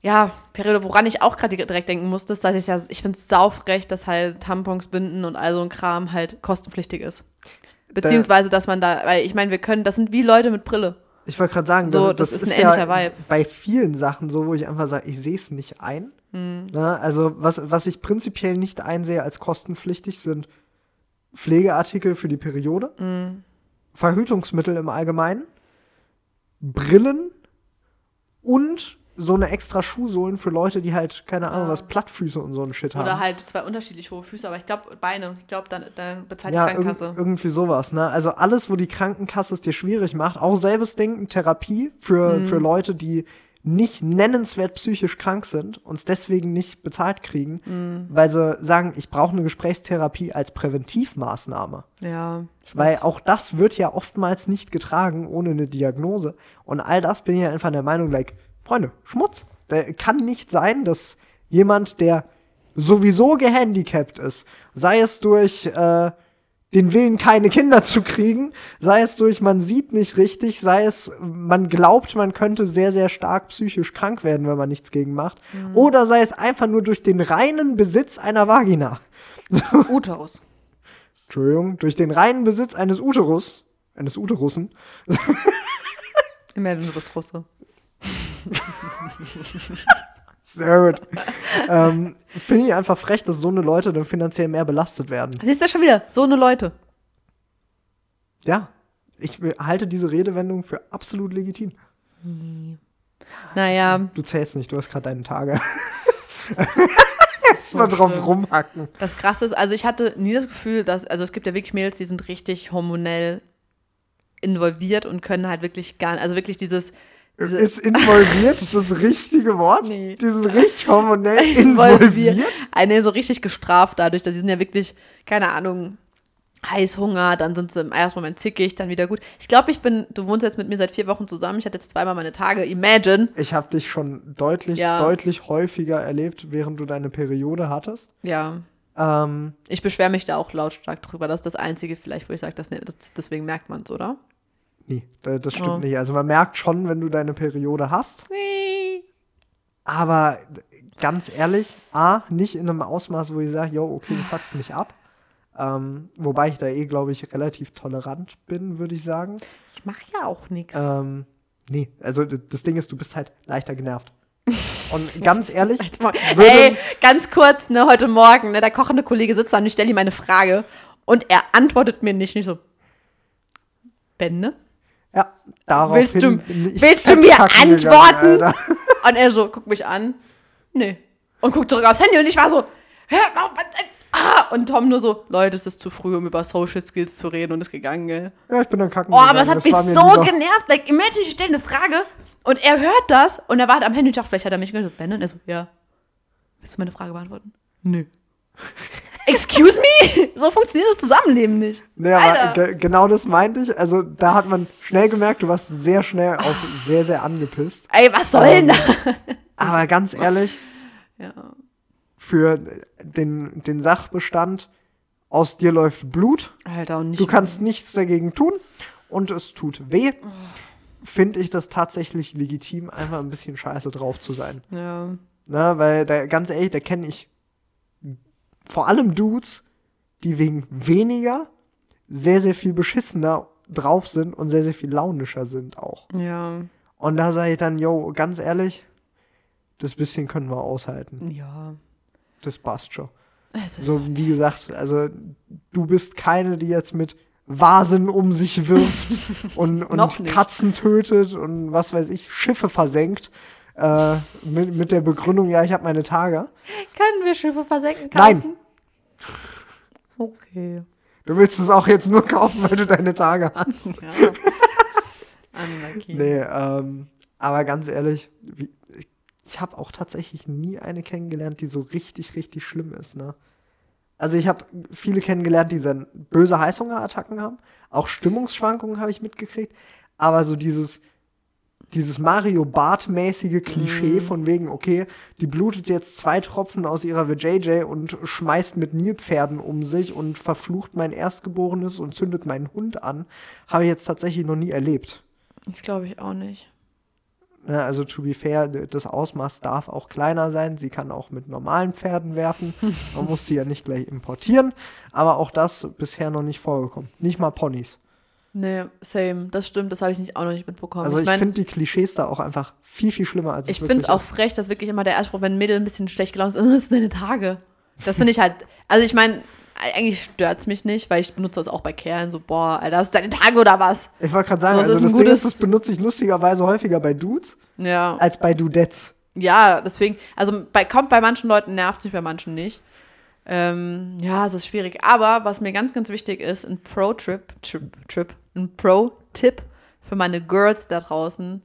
ja, Periode, woran ich auch gerade direkt denken musste, ist, dass ich ja, ich finde es saufrecht, dass halt Tampons, Binden und all so ein Kram halt kostenpflichtig ist. Beziehungsweise, dass man da, weil ich meine, wir können, das sind wie Leute mit Brille. Ich wollte gerade sagen, So, das, das das ist ist, ein ja ähnlicher Vibe. bei vielen Sachen so, wo ich einfach sage, ich sehe es nicht ein. Hm. Na, also was, was ich prinzipiell nicht einsehe als kostenpflichtig sind Pflegeartikel für die Periode, Hm. Verhütungsmittel im Allgemeinen, Brillen und so eine extra Schuhsohlen für Leute, die halt, keine Ahnung, Ah. was Plattfüße und so einen Shit haben. Oder halt zwei unterschiedlich hohe Füße, aber ich glaube Beine. Ich glaube, dann, dann bezahlt ja, die irg Krankenkasse. irgendwie sowas, ne? Also alles, wo die Krankenkasse es dir schwierig macht, auch selbes Ding, Therapie für, Mhm. für Leute, die nicht nennenswert psychisch krank sind und es deswegen nicht bezahlt kriegen, Mhm. weil sie sagen, ich brauche eine Gesprächstherapie als Präventivmaßnahme. Ja. Weil auch das wird ja oftmals nicht getragen ohne eine Diagnose. Und all das bin ich ja einfach der Meinung, like, Freunde, Schmutz. Da kann nicht sein, dass jemand, der sowieso gehandicapt ist, sei es durch äh, den Willen, keine Kinder zu kriegen, sei es durch, man sieht nicht richtig, sei es, man glaubt, man könnte sehr, sehr stark psychisch krank werden, wenn man nichts gegen macht, oder sei es einfach nur durch den reinen Besitz einer Vagina. <laughs> Uterus. Entschuldigung, durch den reinen Besitz eines Uterus, eines Uterussen, Imagine, du bist Russe. <laughs> sehr gut, ähm, finde ich einfach frech, dass so eine Leute dann finanziell mehr belastet werden. Siehst du schon wieder, so eine Leute. Ja, ich halte diese Redewendung für absolut legitim. Naja, Du zählst nicht, du hast gerade deine Tage. <laughs> so Mal drauf rumhacken. Das Krasse ist, also ich hatte nie das Gefühl, dass, also es gibt ja wirklich Mädels, die sind richtig hormonell involviert und können halt wirklich gar, also wirklich dieses, diese, Ist involviert das richtige Wort? Nee. Die sind richtig hormonell <laughs> involviert. Eine so richtig gestraft dadurch, dass sie sind ja wirklich, keine Ahnung, Heißhunger, dann sind sie im ersten Moment zickig, dann wieder gut. Ich glaube, ich bin, du wohnst jetzt mit mir seit vier Wochen zusammen, ich hatte jetzt zweimal meine Tage, imagine. Ich habe dich schon deutlich, Ja. deutlich häufiger erlebt, während du deine Periode hattest. Ja, Ähm, ich beschwere mich da auch lautstark drüber. Das ist das Einzige vielleicht, wo ich sage, das, das, deswegen merkt man es, oder? Nee, da- das stimmt Oh. nicht. Also man merkt schon, wenn du deine Periode hast. Nee. Aber ganz ehrlich, A, nicht in einem Ausmaß, wo ich sage, yo, okay, du fuckst mich ab. Ähm, wobei ich da eh, glaube ich, relativ tolerant bin, würde ich sagen. Ich mache ja auch nichts. Ähm, nee, also das Ding ist, du bist halt leichter genervt. Und ganz ehrlich, <laughs> würde- Ey, ganz kurz, ne, heute Morgen, ne, der kochende Kollege sitzt da und ich stelle ihm eine Frage und er antwortet mir nicht, nicht so, Bände? Ja, darauf Willst du- willst du mir gegangen, antworten? Alter. <laughs> Und er so, guckt mich an, nee. Und guckt zurück aufs Handy und ich war so, hör mal auf, was, ah. Und Tom nur so, Leute, es ist zu früh, um über Social Skills zu reden und ist gegangen, gell. Ja, ich bin dann kacken Oh, aber es gegangen, hat mich das mir so lieber. genervt. Like, imagine, ich stelle eine Frage und er hört das und er wartet am Handy. Ich dachte, vielleicht hat er mich gehört. So, Ben, und er so, ja. Willst du meine Frage beantworten? Nö. <laughs> Excuse me? <laughs> So funktioniert das Zusammenleben nicht. Nee, aber ge genau das meinte ich. Also da hat man schnell gemerkt, du warst sehr schnell auf sehr, sehr angepisst. Ey, was soll Ähm, denn da? Aber ganz <laughs> ehrlich, Ja. für den, den Sachbestand, aus dir läuft Blut, Alter, und nicht. du kannst nichts dagegen tun und es tut weh, finde ich das tatsächlich legitim, einfach ein bisschen scheiße drauf zu sein. Ja. Na, weil da, ganz ehrlich, da kenne ich vor allem Dudes, die wegen weniger sehr, sehr viel beschissener drauf sind und sehr, sehr viel launischer sind auch. Ja. Und da sage ich dann, yo, ganz ehrlich, das bisschen können wir aushalten. Ja. Das passt schon. So, wie gesagt, also du bist keine, die jetzt mit Vasen um sich wirft <laughs> und, und. Katzen tötet und was weiß ich, Schiffe versenkt. Äh, mit, mit der Begründung, ja, ich habe meine Tage. Können wir Schiffe versenken? Nein. Carsten? Okay. Du willst es auch jetzt nur kaufen, weil du deine Tage hast. Ja. <laughs> Nee, ähm, aber ganz ehrlich, wie, ich habe auch tatsächlich nie eine kennengelernt, die so richtig, richtig schlimm ist, ne? Also ich habe viele kennengelernt, die dann böse Heißhungerattacken haben. Auch Stimmungsschwankungen habe ich mitgekriegt. Aber so dieses, dieses Mario Bart-mäßige Klischee von wegen, okay, die blutet jetzt zwei Tropfen aus ihrer VJJ und schmeißt mit Nilpferden um sich und verflucht mein Erstgeborenes und zündet meinen Hund an, habe ich jetzt tatsächlich noch nie erlebt. Das glaube ich auch nicht. Ne, also to be fair, das Ausmaß darf auch kleiner sein. Sie kann auch mit normalen Pferden werfen. Man <laughs> muss sie ja nicht gleich importieren. Aber auch das bisher noch nicht vorgekommen. Nicht mal Ponys. Nee, same. Das stimmt, das habe ich nicht, auch noch nicht mitbekommen. Also ich, mein, finde die Klischees da auch einfach viel, viel schlimmer als Ich finde es auch frech, dass wirklich immer der Erstspruch, wenn ein Mädel ein bisschen schlecht gelaunt ist, "Oh, <laughs> das sind deine Tage. Das finde ich halt, also ich meine, eigentlich stört es mich nicht, weil ich benutze das auch bei Kerlen. So, boah, Alter, hast du deine Tage oder was? Ich wollte gerade sagen, Das also das Ding ist, das benutze ich lustigerweise häufiger bei Dudes Ja. als bei Dudettes. Ja, deswegen, also bei, kommt bei manchen Leuten nervt mich, bei manchen nicht. Ähm, ja, es ist schwierig. Aber was mir ganz, ganz wichtig ist, ein Pro-Trip, Trip, Trip, ein Pro-Tipp für meine Girls da draußen.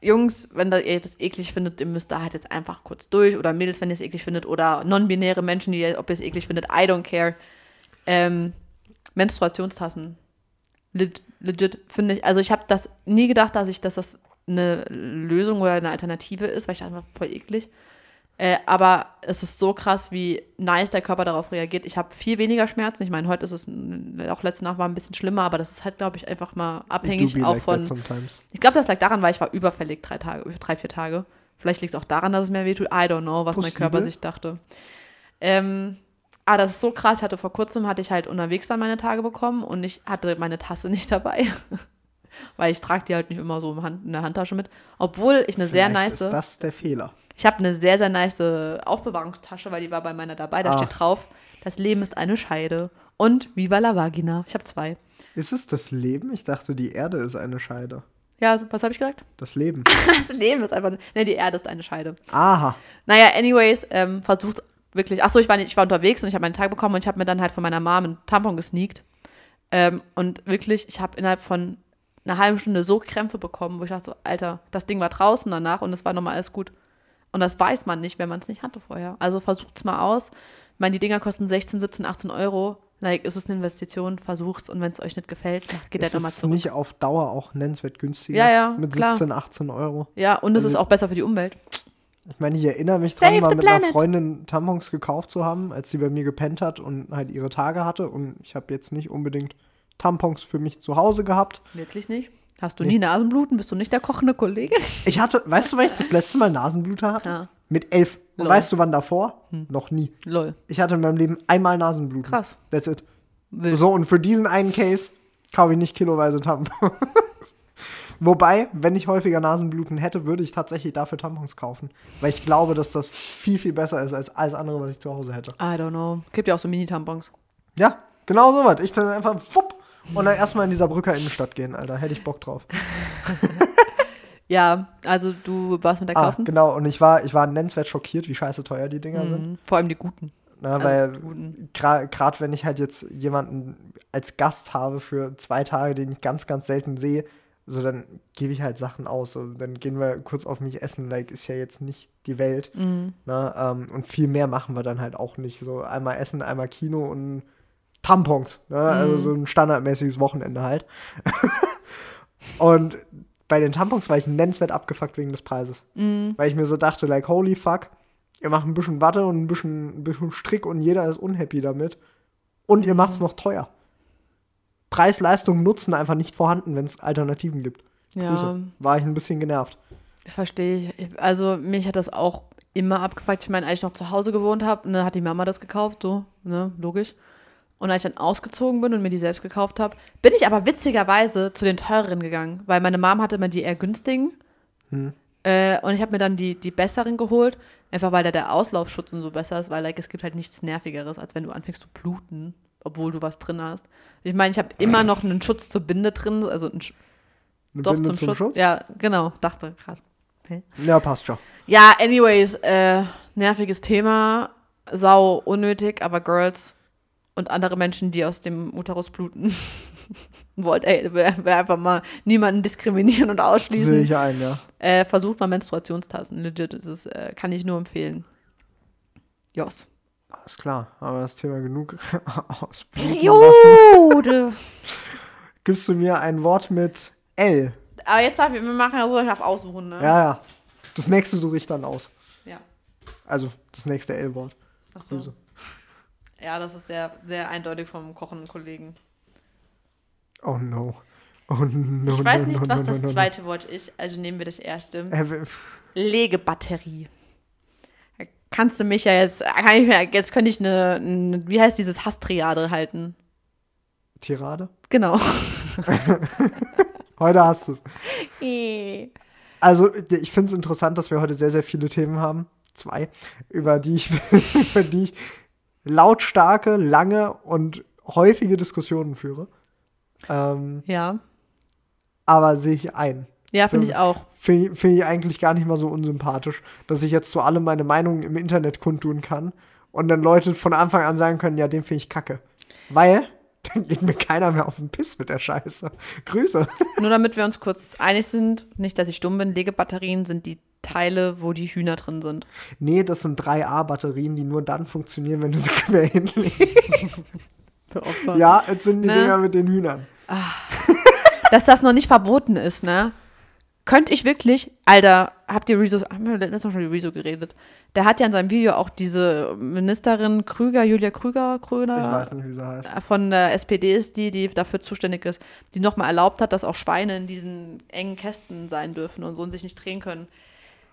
Jungs, wenn ihr das eklig findet, ihr müsst da halt jetzt einfach kurz durch. Oder Mädels, wenn ihr es eklig findet. Oder non-binäre Menschen, die, ob ihr es eklig findet. I don't care. Ähm, Menstruationstassen. Leg- Legit, finde ich. Also ich habe das nie gedacht, dass ich, dass das eine Lösung oder eine Alternative ist, weil ich dachte, voll eklig. Äh, aber es ist so krass, wie nice der Körper darauf reagiert. Ich habe viel weniger Schmerzen. Ich meine, heute ist es, auch letzte Nacht war ein bisschen schlimmer, aber das ist halt, glaube ich, einfach mal abhängig auch like von. Ich glaube, das lag daran, weil ich war überfällig drei Tage, drei, vier Tage. Vielleicht liegt es auch daran, dass es mir wehtut. I don't know, was mein Possible. Körper sich dachte. Ähm, aber das ist so krass. Ich hatte vor kurzem, hatte ich halt unterwegs dann meine Tage bekommen und ich hatte meine Tasse <laughs> nicht dabei. weil ich trage die halt nicht immer so in der Handtasche mit. Obwohl ich eine sehr Vielleicht nice, ist das der Fehler. Ich habe eine sehr, sehr nice Aufbewahrungstasche, weil die war bei meiner dabei. Da Ah. steht drauf, das Leben ist eine Scheide. Und Viva la Vagina. Ich habe zwei. Ist es das Leben? Ich dachte, die Erde ist eine Scheide. Ja, was habe ich gesagt? Das Leben. <laughs> Das Leben ist einfach, ne, die Erde ist eine Scheide. Aha. Naja, anyways, ähm, versucht wirklich. Achso, ich war, nicht, ich war unterwegs und ich habe meinen Tag bekommen und ich habe mir dann halt von meiner Mom einen Tampon gesneakt. Ähm, und wirklich, ich habe innerhalb von einer halben Stunde so Krämpfe bekommen, wo ich dachte so, Alter, das Ding war draußen danach und es war nochmal alles gut. Und das weiß man nicht, wenn man es nicht hatte vorher. Also versucht's mal aus. Ich meine, die Dinger kosten 16, 17, 18 Euro. Like, ist es eine Investition, versucht's und wenn es euch nicht gefällt, geht Ist halt nochmal es zurück. nicht auf Dauer auch nennenswert günstiger? Ja, ja, Mit klar. 17, 18 Euro. Ja, und es Also- ist auch besser für die Umwelt. Ich meine, ich erinnere mich Save dran, mal mit einer planet. Freundin Tampons gekauft zu haben, als sie bei mir gepennt hat und halt ihre Tage hatte. Und ich habe jetzt nicht unbedingt Tampons für mich zu Hause gehabt. Wirklich nicht? Hast du nie Nasenbluten? Bist du nicht der kochende Kollege? <laughs> Ich hatte, weißt du, wann ich das letzte Mal Nasenblute hatte? Ja. Mit elf. Und Lol. weißt du, wann davor? Noch nie. Lol. Ich hatte in meinem Leben einmal Nasenbluten. Krass. That's it. Wild. So, und für diesen einen Case kaufe ich nicht kiloweise Tampons. <laughs> Wobei, wenn ich häufiger Nasenbluten hätte, würde ich tatsächlich dafür Tampons kaufen. Weil ich glaube, dass das viel, viel besser ist als alles andere, was ich zu Hause hätte. I don't know. Gibt ja auch so Mini-Tampons. Ja, genau so was. Ich dann einfach fupp und dann erstmal in dieser Brücker Innenstadt gehen, Alter. Hätte ich Bock drauf. <laughs> Ja, also du warst mit der Ah, kaufen? genau. Und ich war, ich war nennenswert schockiert, wie scheiße teuer die Dinger sind. Mhm. Vor allem die guten. Na, Also weil gerade wenn ich halt jetzt jemanden als Gast habe für zwei Tage, den ich ganz, ganz selten sehe, so dann gebe ich halt Sachen aus. So, dann gehen wir kurz auf mich essen, like ist ja jetzt nicht die Welt. Mhm. Na, ähm, und viel mehr machen wir dann halt auch nicht. So einmal Essen, einmal Kino und Tampons. Ne? Also Mhm. so ein standardmäßiges Wochenende halt. <laughs> und bei den Tampons war ich nennenswert abgefuckt wegen des Preises. Mhm. Weil ich mir so dachte, like, holy fuck, ihr macht ein bisschen Watte und ein bisschen, ein bisschen Strick und jeder ist unhappy damit. Und ihr macht es noch teuer. Preis, Leistung, Nutzen einfach nicht vorhanden, wenn es Alternativen gibt. Ja, Grüße. War ich ein bisschen genervt. verstehe ich. Ich- Also mich hat das auch immer abgefuckt. Ich meine, als ich noch zu Hause gewohnt habe, ne, hat die Mama das gekauft, so, ne, logisch. Und als ich dann ausgezogen bin und mir die selbst gekauft habe, bin ich aber witzigerweise zu den teureren gegangen, weil meine Mom hatte immer die eher günstigen. Hm. Äh, und ich habe mir dann die, die besseren geholt, einfach weil da der Auslaufschutz und so besser ist, weil like, es gibt halt nichts Nervigeres, als wenn du anfängst zu bluten, obwohl du was drin hast. Ich meine, ich habe immer noch einen Schutz zur Binde drin, also einen Sch Eine doch Binde zum, Schutz. Ja, genau, dachte gerade. Ja, passt schon. Ja, anyways, äh, nerviges Thema, sau unnötig, aber Girls und andere Menschen, die aus dem Uterus bluten, <laughs> wollt, ey, wer einfach mal niemanden diskriminieren und Sehe ausschließen, ich ein, ja. äh, versucht mal Menstruationstassen, legit, das ist, äh, kann ich nur empfehlen. Jos. Alles klar, aber das Thema genug <laughs> ausbluten lassen. Periode. <laughs> Gibst du mir ein Wort mit L? aber jetzt darf ich, wir machen ja so, ich darf aussuchen, ne? Ja, ja. Das nächste suche ich dann aus. Ja. Also das nächste L-Wort. Ach so. Grüße. Ja, das ist sehr, sehr eindeutig vom kochenden Kollegen. Oh no. Oh no. Ich weiß no, nicht, no, was no, das zweite Wort ist, also nehmen wir das erste. Äh, Legebatterie. Da Kannst du mich ja jetzt, kann ich mir, jetzt könnte ich eine, eine, wie heißt dieses Hasstriade halten? Tirade? Genau. <laughs> Heute hast du es. <laughs> Eh. Also, ich finde es interessant, dass wir heute sehr, sehr viele Themen haben. Zwei, über die ich, <laughs> über die ich lautstarke, lange und häufige Diskussionen führe. Ähm, Ja. aber sehe ich ein. Ja, finde ich auch. Finde ich, find ich eigentlich gar nicht mal so unsympathisch, dass ich jetzt zu allem meine Meinung im Internet kundtun kann und dann Leute von Anfang an sagen können, ja, den finde ich kacke. Weil, <laughs> dann geht mir keiner mehr auf den Piss mit der Scheiße. Grüße. Nur damit wir uns kurz einig sind, nicht, dass ich dumm bin, Legebatterien sind die Teile, wo die Hühner drin sind. Nee, das sind 3A-Batterien, die nur dann funktionieren, wenn du sie <laughs> quer hinlegst. Ja, jetzt sind die Ne? Dinger mit den Hühnern. Dass das noch nicht verboten ist, ne? Könnte ich wirklich, Alter, habt ihr Rezo, haben wir letztes Mal schon über Rezo geredet? Der hat ja in seinem Video auch diese Ministerin Krüger, Julia Krüger, Kröner, Ich weiß nicht, wie sie heißt. von der SPD ist die, die dafür zuständig ist, die nochmal erlaubt hat, dass auch Schweine in diesen engen Kästen sein dürfen und so und sich nicht drehen können.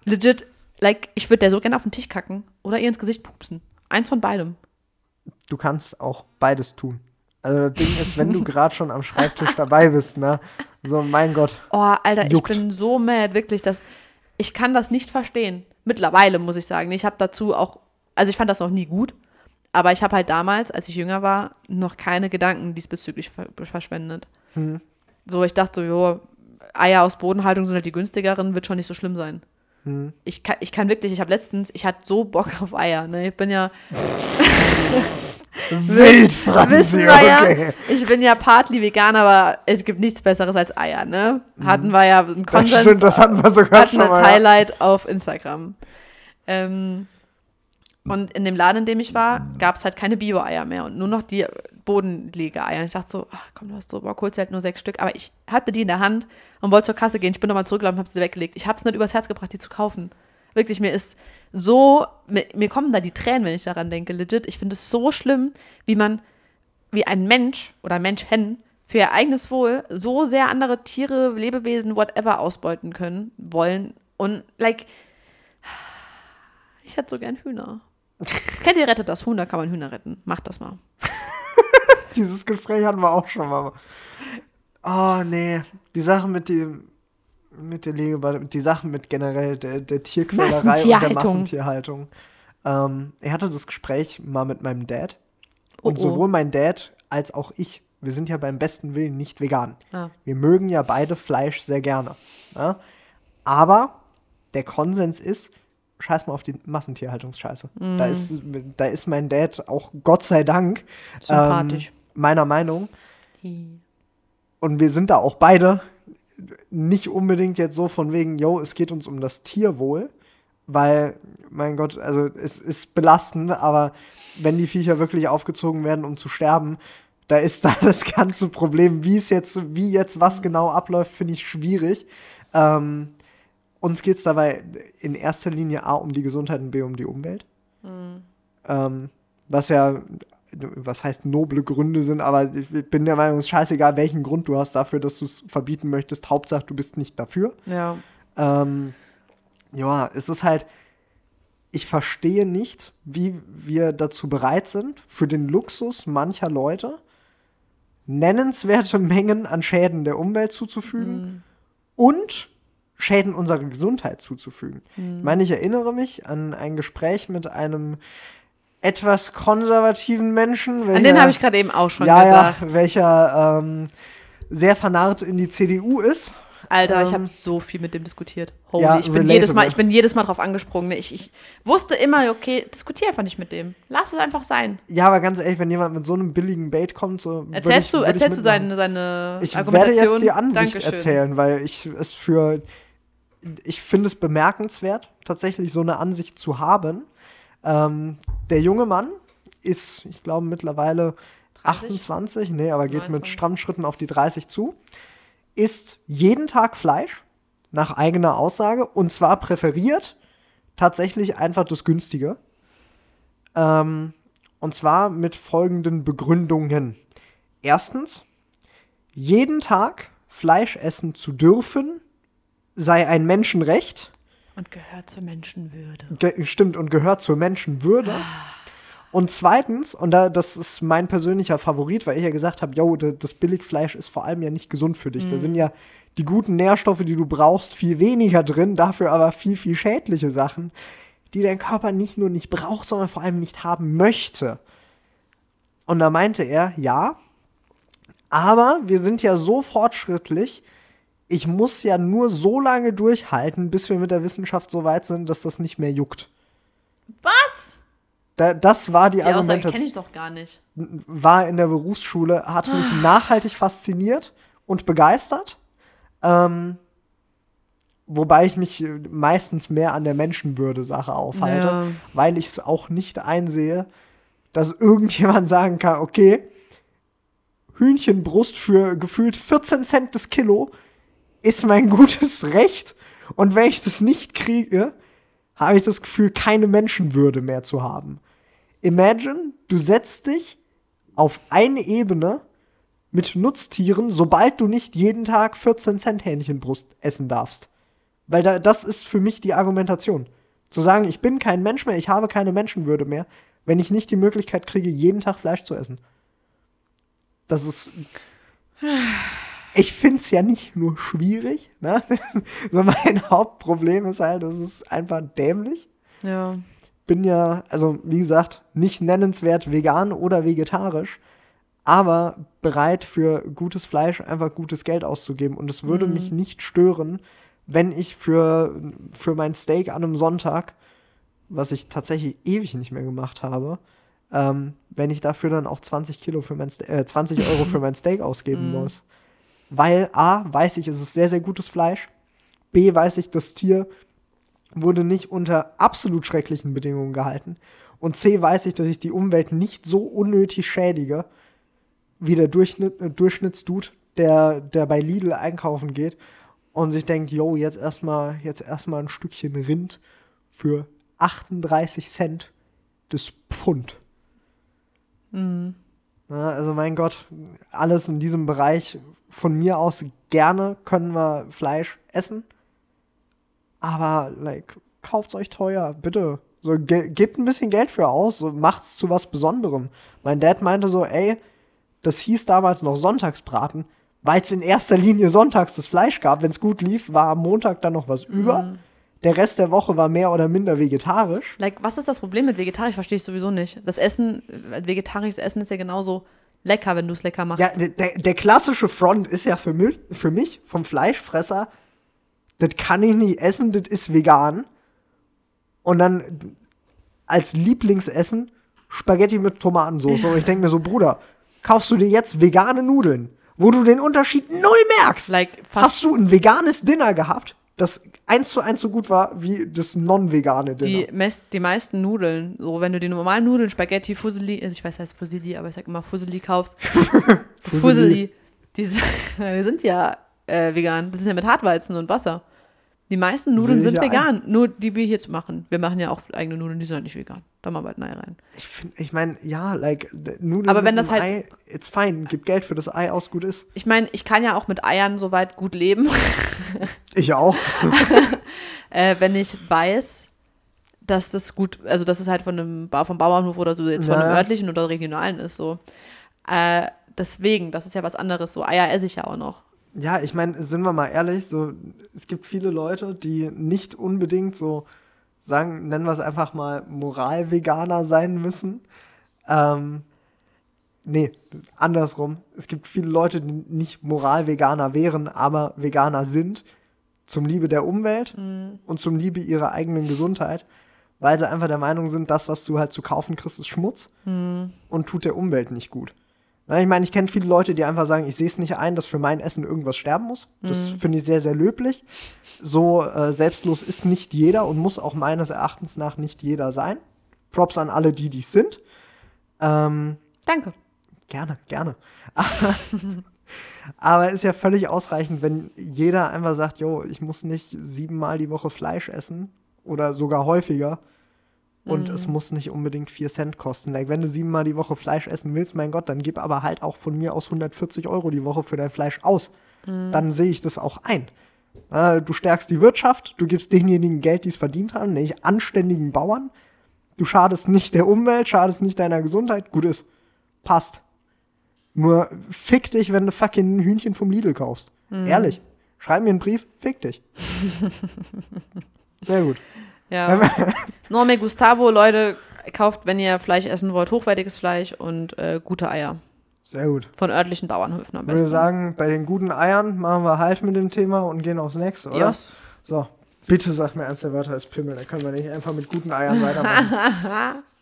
Legit, like, ich würde der so gerne auf den Tisch kacken oder ihr ins Gesicht pupsen. Eins von beidem. Du kannst auch beides tun. Also das Ding ist, wenn du gerade schon am Schreibtisch dabei bist, ne? So, mein Gott. Oh, Alter, Juckt. ich bin so mad, wirklich, dass ich kann das nicht verstehen. Mittlerweile muss ich sagen. Ich habe dazu auch, also ich fand das noch nie gut, aber ich habe halt damals, als ich jünger war, noch keine Gedanken diesbezüglich ver verschwendet. Hm. So, ich dachte so, jo, Eier aus Bodenhaltung sind halt die günstigeren, wird schon nicht so schlimm sein. Hm. Ich, kann, ich kann wirklich, ich habe letztens, ich hatte so Bock auf Eier. Ne? Ich bin ja, <laughs> Wild, Franzi, wissen wir ja, okay. ich bin ja partly vegan, aber es gibt nichts Besseres als Eier. Ne? Hatten wir ja einen Mhm. Das Konsens. stimmt, das hatten wir sogar hatten schon als mal. ja. Highlight auf Instagram. Ähm, und in dem Laden, in dem ich war, gab es halt keine Bio-Eier mehr und nur noch die Bodenlege-Eier. Ich dachte so, ach komm, du hast so holst dir halt nur sechs Stück. Aber ich hatte die in der Hand und wollte zur Kasse gehen. Ich bin nochmal zurückgelaufen und habe sie weggelegt. Ich habe es nicht übers Herz gebracht, die zu kaufen. Wirklich, mir ist so, mir, mir kommen da die Tränen, wenn ich daran denke, legit. Ich finde es so schlimm, wie man, wie ein Mensch oder Menschen für ihr eigenes Wohl so sehr andere Tiere, Lebewesen, whatever ausbeuten können, wollen. Und, like, ich hätte so gern Hühner. Kennt ihr Rettet das Huhn? Da kann man Hühner retten. Macht das mal. <laughs> Dieses Gespräch hatten wir auch schon mal. Oh, nee. Die Sache mit dem mit der Legebade, die Sachen mit generell der, der Tierquälerei und der Massentierhaltung. Ähm, er hatte das Gespräch mal mit meinem Dad. Und Oh, oh. sowohl mein Dad als auch ich, wir sind ja beim besten Willen nicht vegan. Ah. Wir mögen ja beide Fleisch sehr gerne. Ja? Aber der Konsens ist, scheiß mal auf die Massentierhaltungsscheiße. Da, Mm. ist, da ist mein Dad auch Gott sei Dank Sympathisch. ähm, meiner Meinung. Und wir sind da auch beide nicht unbedingt jetzt so von wegen, yo, es geht uns um das Tierwohl, weil, mein Gott, also es ist belastend, aber wenn die Viecher wirklich aufgezogen werden, um zu sterben, da ist <laughs> da das ganze Problem, wie es jetzt, wie jetzt was genau abläuft, finde ich schwierig. Ähm, uns geht es dabei in erster Linie A um die Gesundheit und B um die Umwelt. Ähm, was ja, was heißt noble Gründe sind, aber ich bin der Meinung, es ist scheißegal, welchen Grund du hast dafür, dass du es verbieten möchtest. Hauptsache, du bist nicht dafür. Ja. Ähm, ja, es ist halt, ich verstehe nicht, wie wir dazu bereit sind, für den Luxus mancher Leute nennenswerte Mengen an Schäden der Umwelt zuzufügen und Schäden unserer Gesundheit zuzufügen. Ich meine, ich erinnere mich an ein Gespräch mit einem etwas konservativen Menschen. An welcher- den habe ich gerade eben auch schon ja, gedacht. ja, welcher ähm, sehr vernarrt in die CDU ist. Alter, ich Ähm, habe so viel mit dem diskutiert. Holy, ja, ich bin relatable. jedes Mal, ich bin jedes Mal drauf angesprungen. Ich, ich wusste immer, okay, diskutiere einfach nicht mit dem. Lass es einfach sein. Ja, aber ganz ehrlich, wenn jemand mit so einem billigen Bait kommt, so. Erzählst ich, du, ich erzählst du seine, seine Ich werde Argumentation? jetzt die Ansicht Dankeschön. erzählen, weil ich es für. Ich finde es bemerkenswert, tatsächlich so eine Ansicht zu haben. Ähm, der junge Mann ist, ich glaube, mittlerweile 30? 28, nee, aber geht mit 29. strammen Schritten auf die 30 zu. Isst jeden Tag Fleisch, nach eigener Aussage, und zwar präferiert tatsächlich einfach das Günstige. Ähm, und zwar mit folgenden Begründungen. Erstens, jeden Tag Fleisch essen zu dürfen, sei ein Menschenrecht. Und gehört zur Menschenwürde. Ge stimmt und gehört zur Menschenwürde. Und zweitens, und da, das ist mein persönlicher Favorit, weil ich ja gesagt habe, yo, da- das Billigfleisch ist vor allem ja nicht gesund für dich. Da sind ja die guten Nährstoffe, die du brauchst, viel weniger drin, dafür aber viel, viel schädliche Sachen, die dein Körper nicht nur nicht braucht, sondern vor allem nicht haben möchte. Und da meinte er, ja, aber wir sind ja so fortschrittlich, ich muss ja nur so lange durchhalten, bis wir mit der Wissenschaft so weit sind, dass das nicht mehr juckt. Was? Da, das war die, Die Argumentation. kenne ich doch gar nicht. war in der Berufsschule, hat mich <gasps> nachhaltig fasziniert und begeistert. Ähm, wobei ich mich äh, meistens mehr an der Menschenwürde-Sache aufhalte, Ja. weil ich es auch nicht einsehe, dass irgendjemand <laughs> sagen kann, okay, Hühnchenbrust für gefühlt 14 Cent das Kilo ist mein gutes Recht. Und wenn ich das nicht kriege, habe ich das Gefühl, keine Menschenwürde mehr zu haben. Imagine, du setzt dich auf eine Ebene mit Nutztieren, sobald du nicht jeden Tag 14 Cent Hähnchenbrust essen darfst. Weil da, das ist für mich die Argumentation. Zu sagen, ich bin kein Mensch mehr, ich habe keine Menschenwürde mehr, wenn ich nicht die Möglichkeit kriege, jeden Tag Fleisch zu essen. Das ist. Ich finde es ja nicht nur schwierig, ne? <laughs> so mein Hauptproblem ist halt, das ist einfach dämlich Ja. bin ja, also wie gesagt, nicht nennenswert vegan oder vegetarisch, aber bereit für gutes Fleisch einfach gutes Geld auszugeben. Und es würde mich nicht stören, wenn ich für, für mein Steak an einem Sonntag, was ich tatsächlich ewig nicht mehr gemacht habe, ähm, wenn ich dafür dann auch 20 Kilo für mein Ste äh, 20 Euro für <laughs> mein Steak ausgeben muss. Weil A, weiß ich, es ist sehr, sehr gutes Fleisch. B, weiß ich, das Tier wurde nicht unter absolut schrecklichen Bedingungen gehalten. Und C weiß ich, dass ich die Umwelt nicht so unnötig schädige, wie der äh, Durchschnittsdude, der, der bei Lidl einkaufen geht und sich denkt, yo, jetzt erstmal jetzt erstmal ein Stückchen Rind für 38 Cent das Pfund. Na, also mein Gott, alles in diesem Bereich von mir aus gerne können wir Fleisch essen. Aber, like, kauft's euch teuer, bitte. So, ge gebt ein bisschen Geld für aus, so, macht's zu was Besonderem. Mein Dad meinte so, ey, das hieß damals noch Sonntagsbraten, weil es in erster Linie sonntags das Fleisch gab. Wenn's gut lief, war am Montag dann noch was über. Der Rest der Woche war mehr oder minder vegetarisch. Like, was ist das Problem mit vegetarisch? Verstehe ich sowieso nicht. Das Essen, äh, vegetarisches Essen ist ja genauso lecker, wenn du es lecker machst. Ja, der, der, klassische Front ist ja für mich, für mich vom Fleischfresser, das kann ich nicht essen, das ist vegan. Und dann als Lieblingsessen Spaghetti mit Tomatensauce. Und ich denke mir so, Bruder, kaufst du dir jetzt vegane Nudeln, wo du den Unterschied null merkst? Like, fast- Hast du ein veganes Dinner gehabt, das eins zu eins so gut war wie das non-vegane Dinner? Die, mes- die meisten Nudeln, so wenn du die normalen Nudeln, Spaghetti, Fusilli, also ich weiß, heißt Fusilli, aber ich sag immer Fusilli kaufst. <laughs> Fusilli. Die, sind- <laughs> die sind ja äh, vegan. Das ist ja mit Hartweizen und Wasser. Die meisten Nudeln sind vegan, nur die wir hier machen. Wir machen ja auch eigene Nudeln, die sind halt nicht vegan. Da machen wir halt Ei rein. Ich, find- ich meine, ja, like, Nudeln Aber wenn mit das halt- Ei, it's fine, gib Geld für das Ei aus, gut ist. Ich meine, ich kann ja auch mit Eiern soweit gut leben, <laughs> Ich auch. <laughs> äh, wenn ich weiß, dass das gut, also dass es halt von einem vom Bauernhof oder so jetzt von einem örtlichen oder regionalen ist so. Äh, deswegen, das ist ja was anderes. So Eier esse ich ja auch noch. Ja, ich meine, sind wir mal ehrlich, so, es gibt viele Leute, die nicht unbedingt so sagen, nennen wir es einfach mal Moralveganer sein müssen. Ähm, nee, andersrum. Es gibt viele Leute, die nicht Moralveganer wären, aber Veganer sind, zum Liebe der Umwelt und zum Liebe ihrer eigenen Gesundheit, weil sie einfach der Meinung sind, das, was du halt zu kaufen kriegst, ist Schmutz und tut der Umwelt nicht gut. Ich meine, ich kenne viele Leute, die einfach sagen, ich sehe es nicht ein, dass für mein Essen irgendwas sterben muss. Das finde ich sehr, sehr löblich. So äh, selbstlos ist nicht jeder und muss auch meines Erachtens nach nicht jeder sein. Props an alle, die dies sind. Ähm, Danke. gerne, gerne. <laughs> Aber ist ja völlig ausreichend, wenn jeder einfach sagt, jo, ich muss nicht siebenmal die Woche Fleisch essen oder sogar häufiger. Und es muss nicht unbedingt 4 Cent kosten. Like, wenn du siebenmal die Woche Fleisch essen willst, mein Gott, dann gib aber halt auch von mir aus 140 Euro die Woche für dein Fleisch aus. Dann sehe ich das auch ein. Du stärkst die Wirtschaft, du gibst denjenigen Geld, die es verdient haben, nämlich anständigen Bauern. Du schadest nicht der Umwelt, schadest nicht deiner Gesundheit. Gut ist. Passt. Nur fick dich, wenn du fucking ein Hühnchen vom Lidl kaufst. Ehrlich. Schreib mir einen Brief, fick dich. <laughs> Sehr gut. Ja. no me <laughs> Gustavo, Leute, kauft, wenn ihr Fleisch essen wollt, hochwertiges Fleisch und äh, gute Eier. Sehr gut. Von örtlichen Bauernhöfen am Ich würde besten. sagen, bei den guten Eiern machen wir halt mit dem Thema und gehen aufs nächste, oder? Yes. So, bitte sag mir ernst, der Wörter ist Pimmel. Da können wir nicht einfach mit guten Eiern weitermachen. <laughs>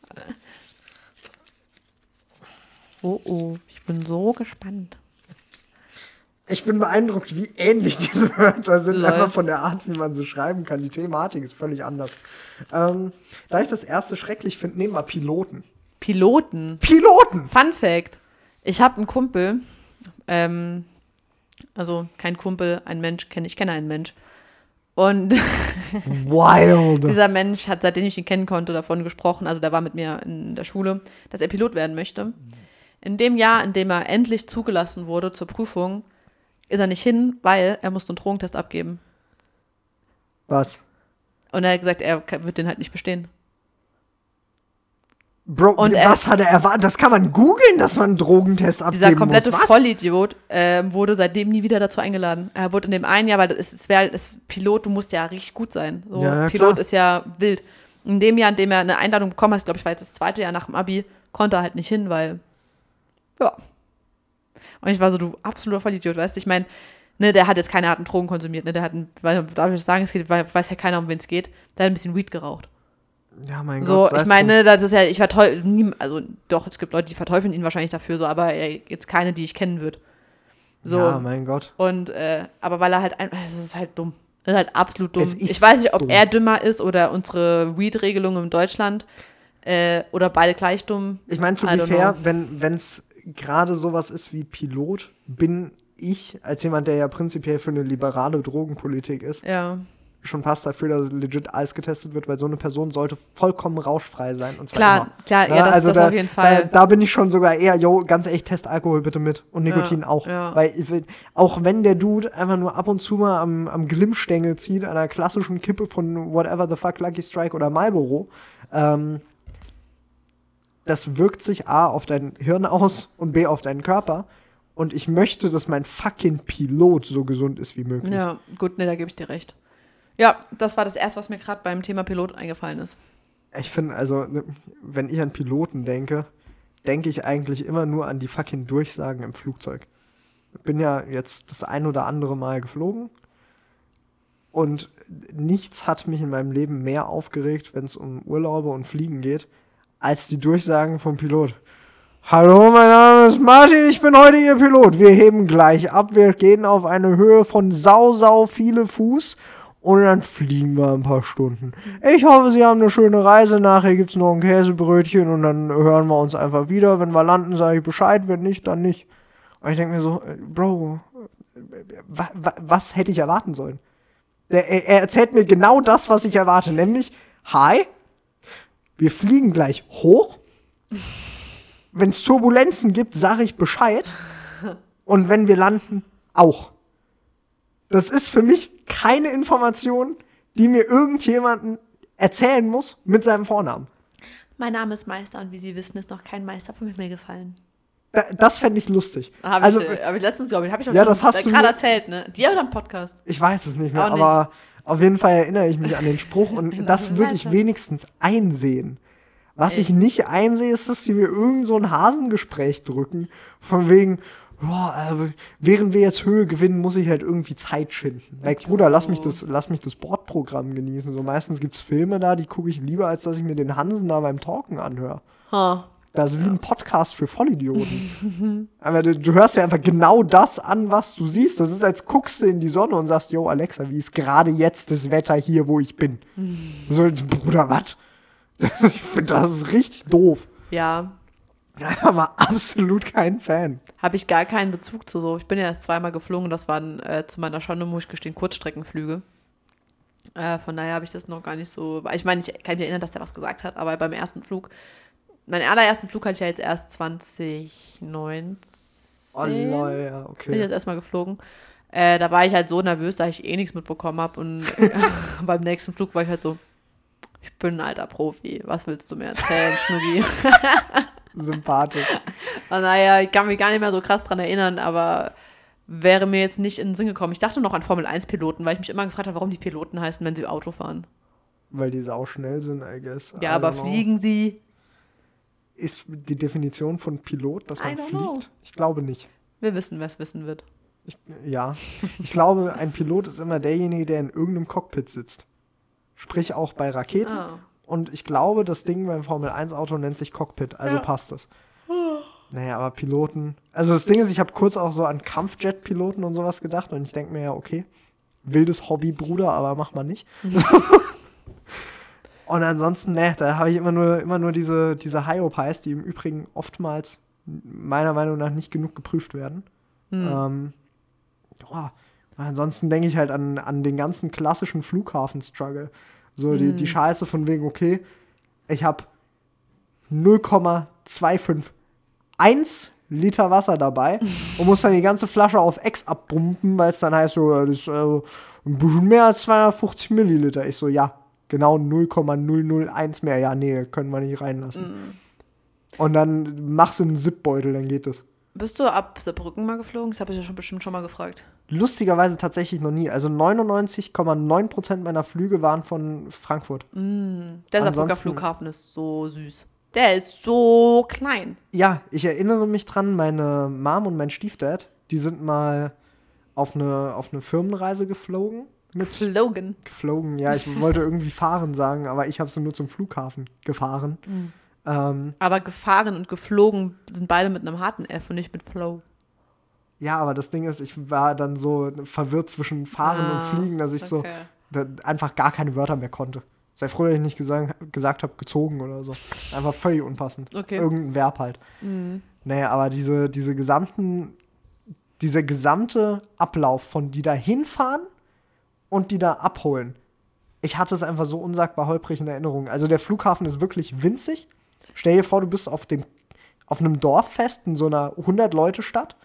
Oh oh, ich bin so gespannt. Ich bin beeindruckt, wie ähnlich <laughs> diese Wörter sind, Läuft. einfach von der Art, wie man sie schreiben kann. Die Thematik ist völlig anders. Ähm, da ich das erste schrecklich finde, nehmen wir Piloten. Piloten. Piloten! Fun Fact: Ich habe einen Kumpel, ähm, also kein Kumpel, ein Mensch, kenne ich kenne einen Mensch. Und <laughs> Wild! dieser Mensch hat, seitdem ich ihn kennen konnte, davon gesprochen, also der war mit mir in der Schule, dass er Pilot werden möchte. In dem Jahr, in dem er endlich zugelassen wurde zur Prüfung, ist er nicht hin, weil er musste einen Drogentest abgeben. Was? Und er hat gesagt, er wird den halt nicht bestehen. Bro, Und er- was hat er erwartet? Das kann man googeln, dass man einen Drogentest abgeben Dieser komplette muss. Was? Vollidiot ähm, wurde seitdem nie wieder dazu eingeladen. Er wurde in dem einen Jahr, weil es, es wäre es Pilot, du musst ja richtig gut sein. So, Ja, ja, Pilot klar. ist ja wild. In dem Jahr, in dem er eine Einladung bekommen hat, glaube ich, war jetzt das zweite Jahr nach dem Abi, konnte er halt nicht hin, weil ja. Und ich war so, du absoluter Vollidiot, weißt du? Ich meine, ne, der hat jetzt keine harten Drogen konsumiert, ne? Der hat, ein, weil, darf ich das sagen, es geht, weil, weiß ja keiner, um wen es geht. Der hat ein bisschen Weed geraucht. Ja, mein So, Gott. sei ich meine, das ist ja, ich verteufel, also doch, es gibt Leute, die verteufeln ihn wahrscheinlich dafür, so, aber ey, jetzt keine, die ich kennen würde. So, Ja, mein Gott. und, äh, aber weil er halt, ein, das ist halt dumm. Das ist halt absolut dumm. Ich weiß nicht, ob dumm. er dümmer ist oder unsere Weed-Regelung in Deutschland äh, oder beide gleich dumm. Ich meine, to be fair, know. wenn es gerade sowas ist wie Pilot, bin ich, als jemand, der ja prinzipiell für eine liberale Drogenpolitik ist, Ja, schon fast dafür, dass legit alles getestet wird, weil so eine Person sollte vollkommen rauschfrei sein. Und zwar klar, immer. klar, Ne, ja, das, also das da, auf jeden Fall. Da, da bin ich schon sogar eher, yo, ganz ehrlich, test Alkohol bitte mit. Und Nikotin Ja, auch. ja. Weil ich auch wenn der Dude einfach nur ab und zu mal am, am Glimmstängel zieht, einer klassischen Kippe von whatever the fuck, Lucky Strike oder Marlboro, ähm, das wirkt sich A auf dein Hirn aus und B auf deinen Körper. Und ich möchte, dass mein fucking Pilot so gesund ist wie möglich. ja, gut, ne, da gebe ich dir recht. Ja, das war das erste, was mir gerade beim Thema Pilot eingefallen ist. Ich finde, also, ne, wenn ich an Piloten denke, denke ich eigentlich immer nur an die fucking Durchsagen im Flugzeug. Ich bin ja jetzt das ein oder andere Mal geflogen und nichts hat mich in meinem Leben mehr aufgeregt, wenn es um Urlaube und Fliegen geht, als die Durchsagen vom Pilot. Hallo, mein Name ist Martin, ich bin heute Ihr Pilot. Wir heben gleich ab, wir gehen auf eine Höhe von sau, sau viele Fuß und dann fliegen wir ein paar Stunden. Ich hoffe, Sie haben eine schöne Reise. Nachher gibt's noch ein Käsebrötchen und dann hören wir uns einfach wieder. Wenn wir landen, sage ich Bescheid. Wenn nicht, dann nicht. Und ich denke mir so, äh, Bro, wa, wa, was hätte ich erwarten sollen? Er, er erzählt mir genau das, was ich erwarte. Nämlich, hi, wir fliegen gleich hoch. Wenn es Turbulenzen gibt, sage ich Bescheid. Und wenn wir landen, auch. Das ist für mich keine Information, die mir irgendjemanden erzählen muss mit seinem Vornamen. Mein Name ist Meister und wie Sie wissen, ist noch kein Meister von mir gefallen. Da, das fände ich lustig. Habe also, ich, äh, hab ich letztens, glaube ich, habe ich doch Ja, schon das hast du gerade erzählt, ne? Dir oder im Podcast? ich weiß es nicht mehr, Auch nicht. Auf jeden Fall erinnere ich mich an den Spruch und <laughs> Genau, das würde ich wenigstens einsehen. Was ich nicht einsehe, ist, dass sie mir irgend so ein Hasengespräch drücken, von wegen, boah, äh, während wir jetzt Höhe gewinnen, muss ich halt irgendwie Zeit schinden. Like, Bruder, lass mich das, lass mich das Bordprogramm genießen. So meistens gibt's Filme da, die gucke ich lieber, als dass ich mir den Hansen da beim Talken anhöre. Huh. Das ist wie ein Podcast für Vollidioten. <laughs> Aber du, du hörst ja einfach genau das an, was du siehst. Das ist, als guckst du in die Sonne und sagst, yo, Alexa, wie ist gerade jetzt das Wetter hier, wo ich bin? So, Bruder, was? <laughs> Ich finde, das ist richtig doof. Ja, <laughs> Einfach mal absolut kein Fan. habe ich gar keinen Bezug zu so. Ich bin ja erst zweimal geflogen, das waren äh, zu meiner Schande, muss ich gestehen, Kurzstreckenflüge. Äh, von daher habe ich das noch gar nicht so. Ich meine, ich kann mich erinnern, dass der was gesagt hat, aber beim ersten Flug, meinen allerersten Flug hatte ich ja jetzt erst 2019. Oh, lol, ja, Bin ich okay. jetzt erstmal geflogen. Äh, da war ich halt so nervös, da ich eh nichts mitbekommen habe. Und <laughs> beim nächsten Flug war ich halt so, ich bin ein alter Profi. Was willst du mir erzählen, Schnuggi? <laughs> Sympathisch. <laughs> Und naja, ich kann mich gar nicht mehr so krass dran erinnern, aber wäre mir jetzt nicht in den Sinn gekommen. Ich dachte noch an Formel-1-Piloten, weil ich mich immer gefragt habe, warum die Piloten heißen, wenn sie Auto fahren. Weil die sau schnell sind, I guess. Ja, I aber know. fliegen sie? Ist die Definition von Pilot, dass man fliegt? know. Ich glaube nicht. Wir wissen, wer es wissen wird. Ich, ja, ich glaube, ein Pilot ist immer derjenige, der in irgendeinem Cockpit sitzt. Sprich auch bei Raketen. Ah. Und ich glaube, das Ding beim Formel 1 Auto nennt sich Cockpit, also Ja. passt es. Naja, aber Piloten. Also das Ding ist, ich habe kurz auch so an Kampfjet-Piloten und sowas gedacht und ich denke mir ja, okay, wildes Hobby, Bruder, aber mach mal nicht. <laughs> und ansonsten, ne, da habe ich immer nur, immer nur diese, diese Hyopies, die im Übrigen oftmals meiner Meinung nach nicht genug geprüft werden. Ähm, ja, ansonsten denke ich halt an, an den ganzen klassischen Flughafen-Struggle. So die, die Scheiße von wegen, okay, ich habe 0,251 Liter Wasser dabei und muss dann die ganze Flasche auf Ex abpumpen, weil es dann heißt, so, das ist äh, ein bisschen mehr als 250 Milliliter. Ich so, ja, genau 0,001 mehr. Ja, nee, können wir nicht reinlassen. Und dann machst du einen Zipbeutel, dann geht das. Bist du ab Saarbrücken mal geflogen? Das habe ich ja schon bestimmt schon mal gefragt. Lustigerweise tatsächlich noch nie. Also 99,9% meiner Flüge waren von Frankfurt. Der Saarbrücker Flughafen ist so süß. Der ist so klein. Ja, ich erinnere mich dran, meine Mom und mein Stiefdad, die sind mal auf eine, auf eine Firmenreise geflogen. Mit Slogan. geflogen, ja, ich <laughs> wollte irgendwie fahren sagen, aber ich habe sie nur zum Flughafen gefahren. Ähm, Aber gefahren und geflogen sind beide mit einem harten F und nicht mit Flow. ja, aber das Ding ist, ich war dann so verwirrt zwischen Fahren Ah, und Fliegen, dass ich so okay. da einfach gar keine Wörter mehr konnte. Sei froh, dass ich nicht gesagt, gesagt habe, gezogen oder so. Einfach völlig unpassend. Okay. Irgendein Verb halt. Mhm. Naja, aber diese, diese gesamten, dieser gesamte Ablauf von die da hinfahren und die da abholen. Ich hatte es einfach so unsagbar holprig in Erinnerung. Also der Flughafen ist wirklich winzig. Stell dir vor, du bist auf dem, auf einem Dorffest in so einer 100-Leute-Stadt.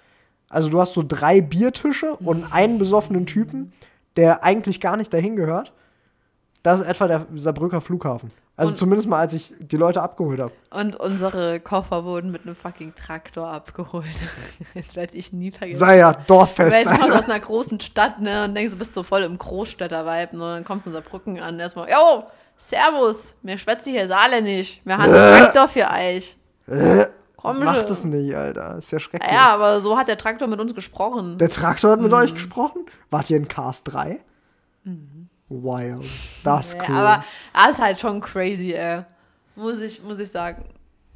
Also du hast so drei Biertische und einen besoffenen Typen, der eigentlich gar nicht dahin gehört. Das ist etwa der Saarbrücker Flughafen. Also Und- zumindest mal, als ich die Leute abgeholt habe. Und unsere Koffer wurden mit einem fucking Traktor abgeholt. <laughs> Jetzt werde ich nie vergessen. Sei ja Dorffest, Weil du kommst aus einer großen Stadt, ne, und denkst, du bist so voll im Großstädter-Vibe, ne, und dann kommst du in Saarbrücken an, erstmal, yo, servus, mir schwätze hier saarländisch, wir haben einen Traktor für euch. Komm Mach schon. das nicht, Alter. Ist ja schrecklich. Ja, aber so hat der Traktor mit uns gesprochen. Der Traktor hat mit Mhm. euch gesprochen? Wart ihr in Cars 3? Wild. Das ist cool. aber das ist halt schon crazy, ey. Muss ich, muss ich sagen.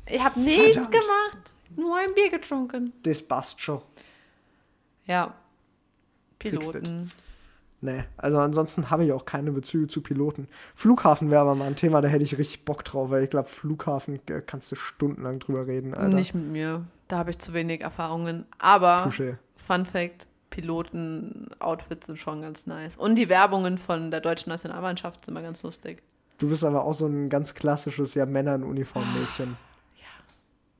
Ich habe nichts gemacht, nur ein Bier getrunken. das passt schon. Ja. Piloten. Nee, also ansonsten habe ich auch keine Bezüge zu Piloten. Flughafen wäre aber mal ein Thema, da hätte ich richtig Bock drauf, weil ich glaube, Flughafen äh, kannst du stundenlang drüber reden, Alter. Nicht mit mir. Da habe ich zu wenig Erfahrungen. Aber Touché. Fun Fact: Piloten-Outfits sind schon ganz nice. Und die Werbungen von der deutschen Nationalmannschaft sind immer ganz lustig. Du bist aber auch so ein ganz klassisches, ja, Männer in Uniform-Mädchen.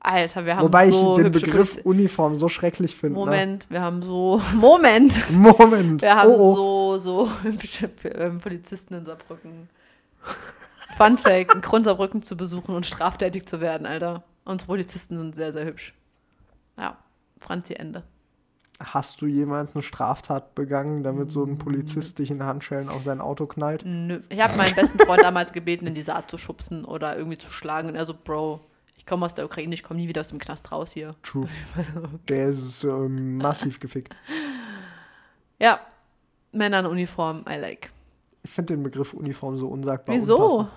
Alter, wir haben Wobei so ich den Begriff Poliz- Uniform so schrecklich finde. Moment, wir haben so. <laughs> Moment! Ne? Moment. Wir haben oh, oh. so, so hübsche ähm, Polizisten in Saarbrücken. Fun Fact: einen Grund, Saarbrücken zu besuchen und straftätig zu werden, Alter. Unsere Polizisten sind sehr, sehr hübsch. Ja, Franzi Ende. Hast du jemals eine Straftat begangen, damit so Mm. ein Polizist dich in Handschellen auf sein Auto knallt? Nö. Ich habe meinen besten Freund damals gebeten, in die Saat zu schubsen oder irgendwie zu schlagen. Und er so, Bro, ich komme aus der Ukraine, ich komme nie wieder aus dem Knast raus hier. True. <laughs> Der ist ähm, massiv gefickt. Ja, Männer in Uniform, I like. Ich finde den Begriff Uniform so unsagbar. Wieso? unpassend.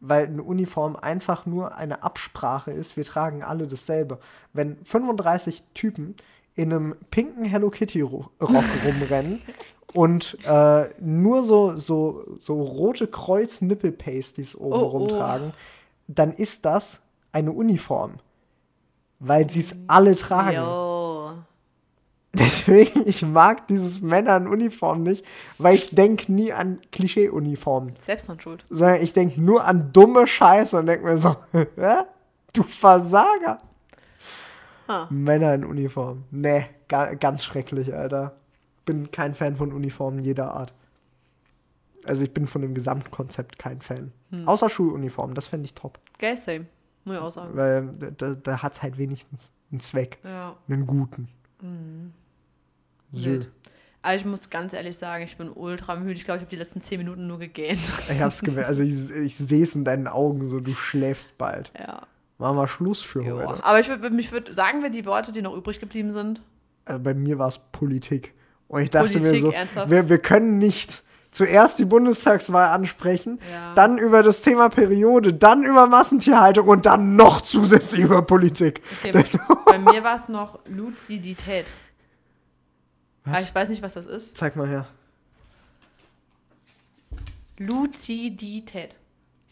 Weil eine Uniform einfach nur eine Absprache ist, wir tragen alle dasselbe. Wenn 35 Typen in einem pinken Hello Kitty Ro- Rock rumrennen und äh, nur so, so, so rote Kreuz-Nippel-Pasties oben Oh, oh. rumtragen, dann ist das eine Uniform. Weil sie es alle tragen. Yo. Deswegen, ich mag dieses Männer in Uniform nicht, weil ich denke nie an Klischee-Uniformen. Selbsthandschuld. Sondern ich denke nur an dumme Scheiße und denke mir so? <laughs> Du Versager. Ah. Männer in Uniform. Nee, ga, ganz schrecklich, Alter. Bin kein Fan von Uniformen jeder Art. Also ich bin von dem Gesamtkonzept kein Fan. Hm. Außer Schuluniformen, das fände ich top. Gay same. Muss ich auch sagen. Weil da, da hat es halt wenigstens einen Zweck. Ja. Einen guten. Mhm. Wild. Aber ich muss ganz ehrlich sagen, ich bin ultra müde. Ich glaube, ich habe die letzten zehn Minuten nur gegähnt. Ich hab's <laughs> gemerkt. Also ich, ich sehe es in deinen Augen so, du schläfst bald. ja. Machen wir Schluss für Ja. heute. Aber ich würde mich würd, sagen wir die Worte, die noch übrig geblieben sind. Äh, bei mir war es Politik. Und ich dachte mir Politik, so, ernsthaft? wir, wir können nicht zuerst die Bundestagswahl ansprechen, Ja. dann über das Thema Periode, dann über Massentierhaltung und dann noch zusätzlich über Politik. Okay, bei <laughs> mir war es noch Luzidität. Aber ich weiß nicht, was das ist. Zeig mal her. Luzidität.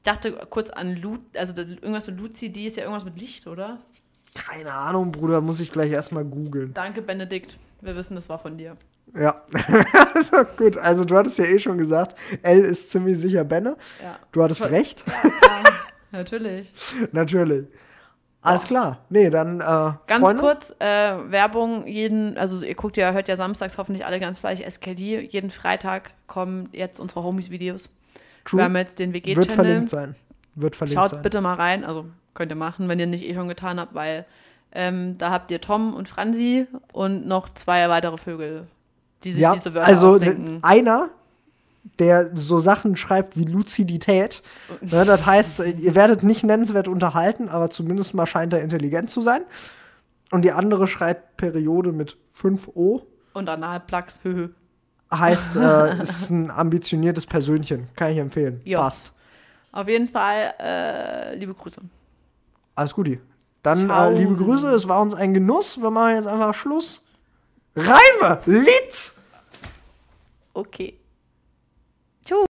Ich dachte kurz an Lu, also irgendwas mit Luzidi ist ja irgendwas mit Licht, oder? Keine Ahnung, Bruder, muss ich gleich erstmal googeln. Danke, Benedikt. Wir wissen, das war von dir. Ja, <laughs> also gut. Also du hattest ja eh schon gesagt, L ist ziemlich sicher Benne. Ja. Du hattest Voll- recht, Ja, <laughs> natürlich. natürlich. Alles klar. Nee, dann äh, Ganz Freunde? kurz, äh, Werbung, jeden, also ihr guckt ja, hört ja samstags hoffentlich alle ganz fleißig SKD. Jeden Freitag kommen jetzt unsere Homies-Videos. True. Wir haben jetzt den Wird WG-Channel. verlinkt sein. Wird verlinkt Schaut sein. bitte mal rein, also könnt ihr machen, wenn ihr nicht eh schon getan habt, weil ähm, da habt ihr Tom und Franzi und noch zwei weitere Vögel, die sich Ja, diese Wörter also ausdenken. einer, der so Sachen schreibt wie Luzidität. <laughs> Ne, das heißt, ihr werdet nicht nennenswert unterhalten, aber zumindest mal scheint er intelligent zu sein. Und die andere schreibt Periode mit 5O. Und Analplugs, höhö. Heißt, äh, <laughs> ist ein ambitioniertes Persönchen. Kann ich empfehlen. Jos. Passt. Auf jeden Fall, äh, liebe Grüße. Alles Guti. Dann äh, liebe Grüße, es war uns ein Genuss. Wir machen jetzt einfach Schluss. Reime! Litz! Okay.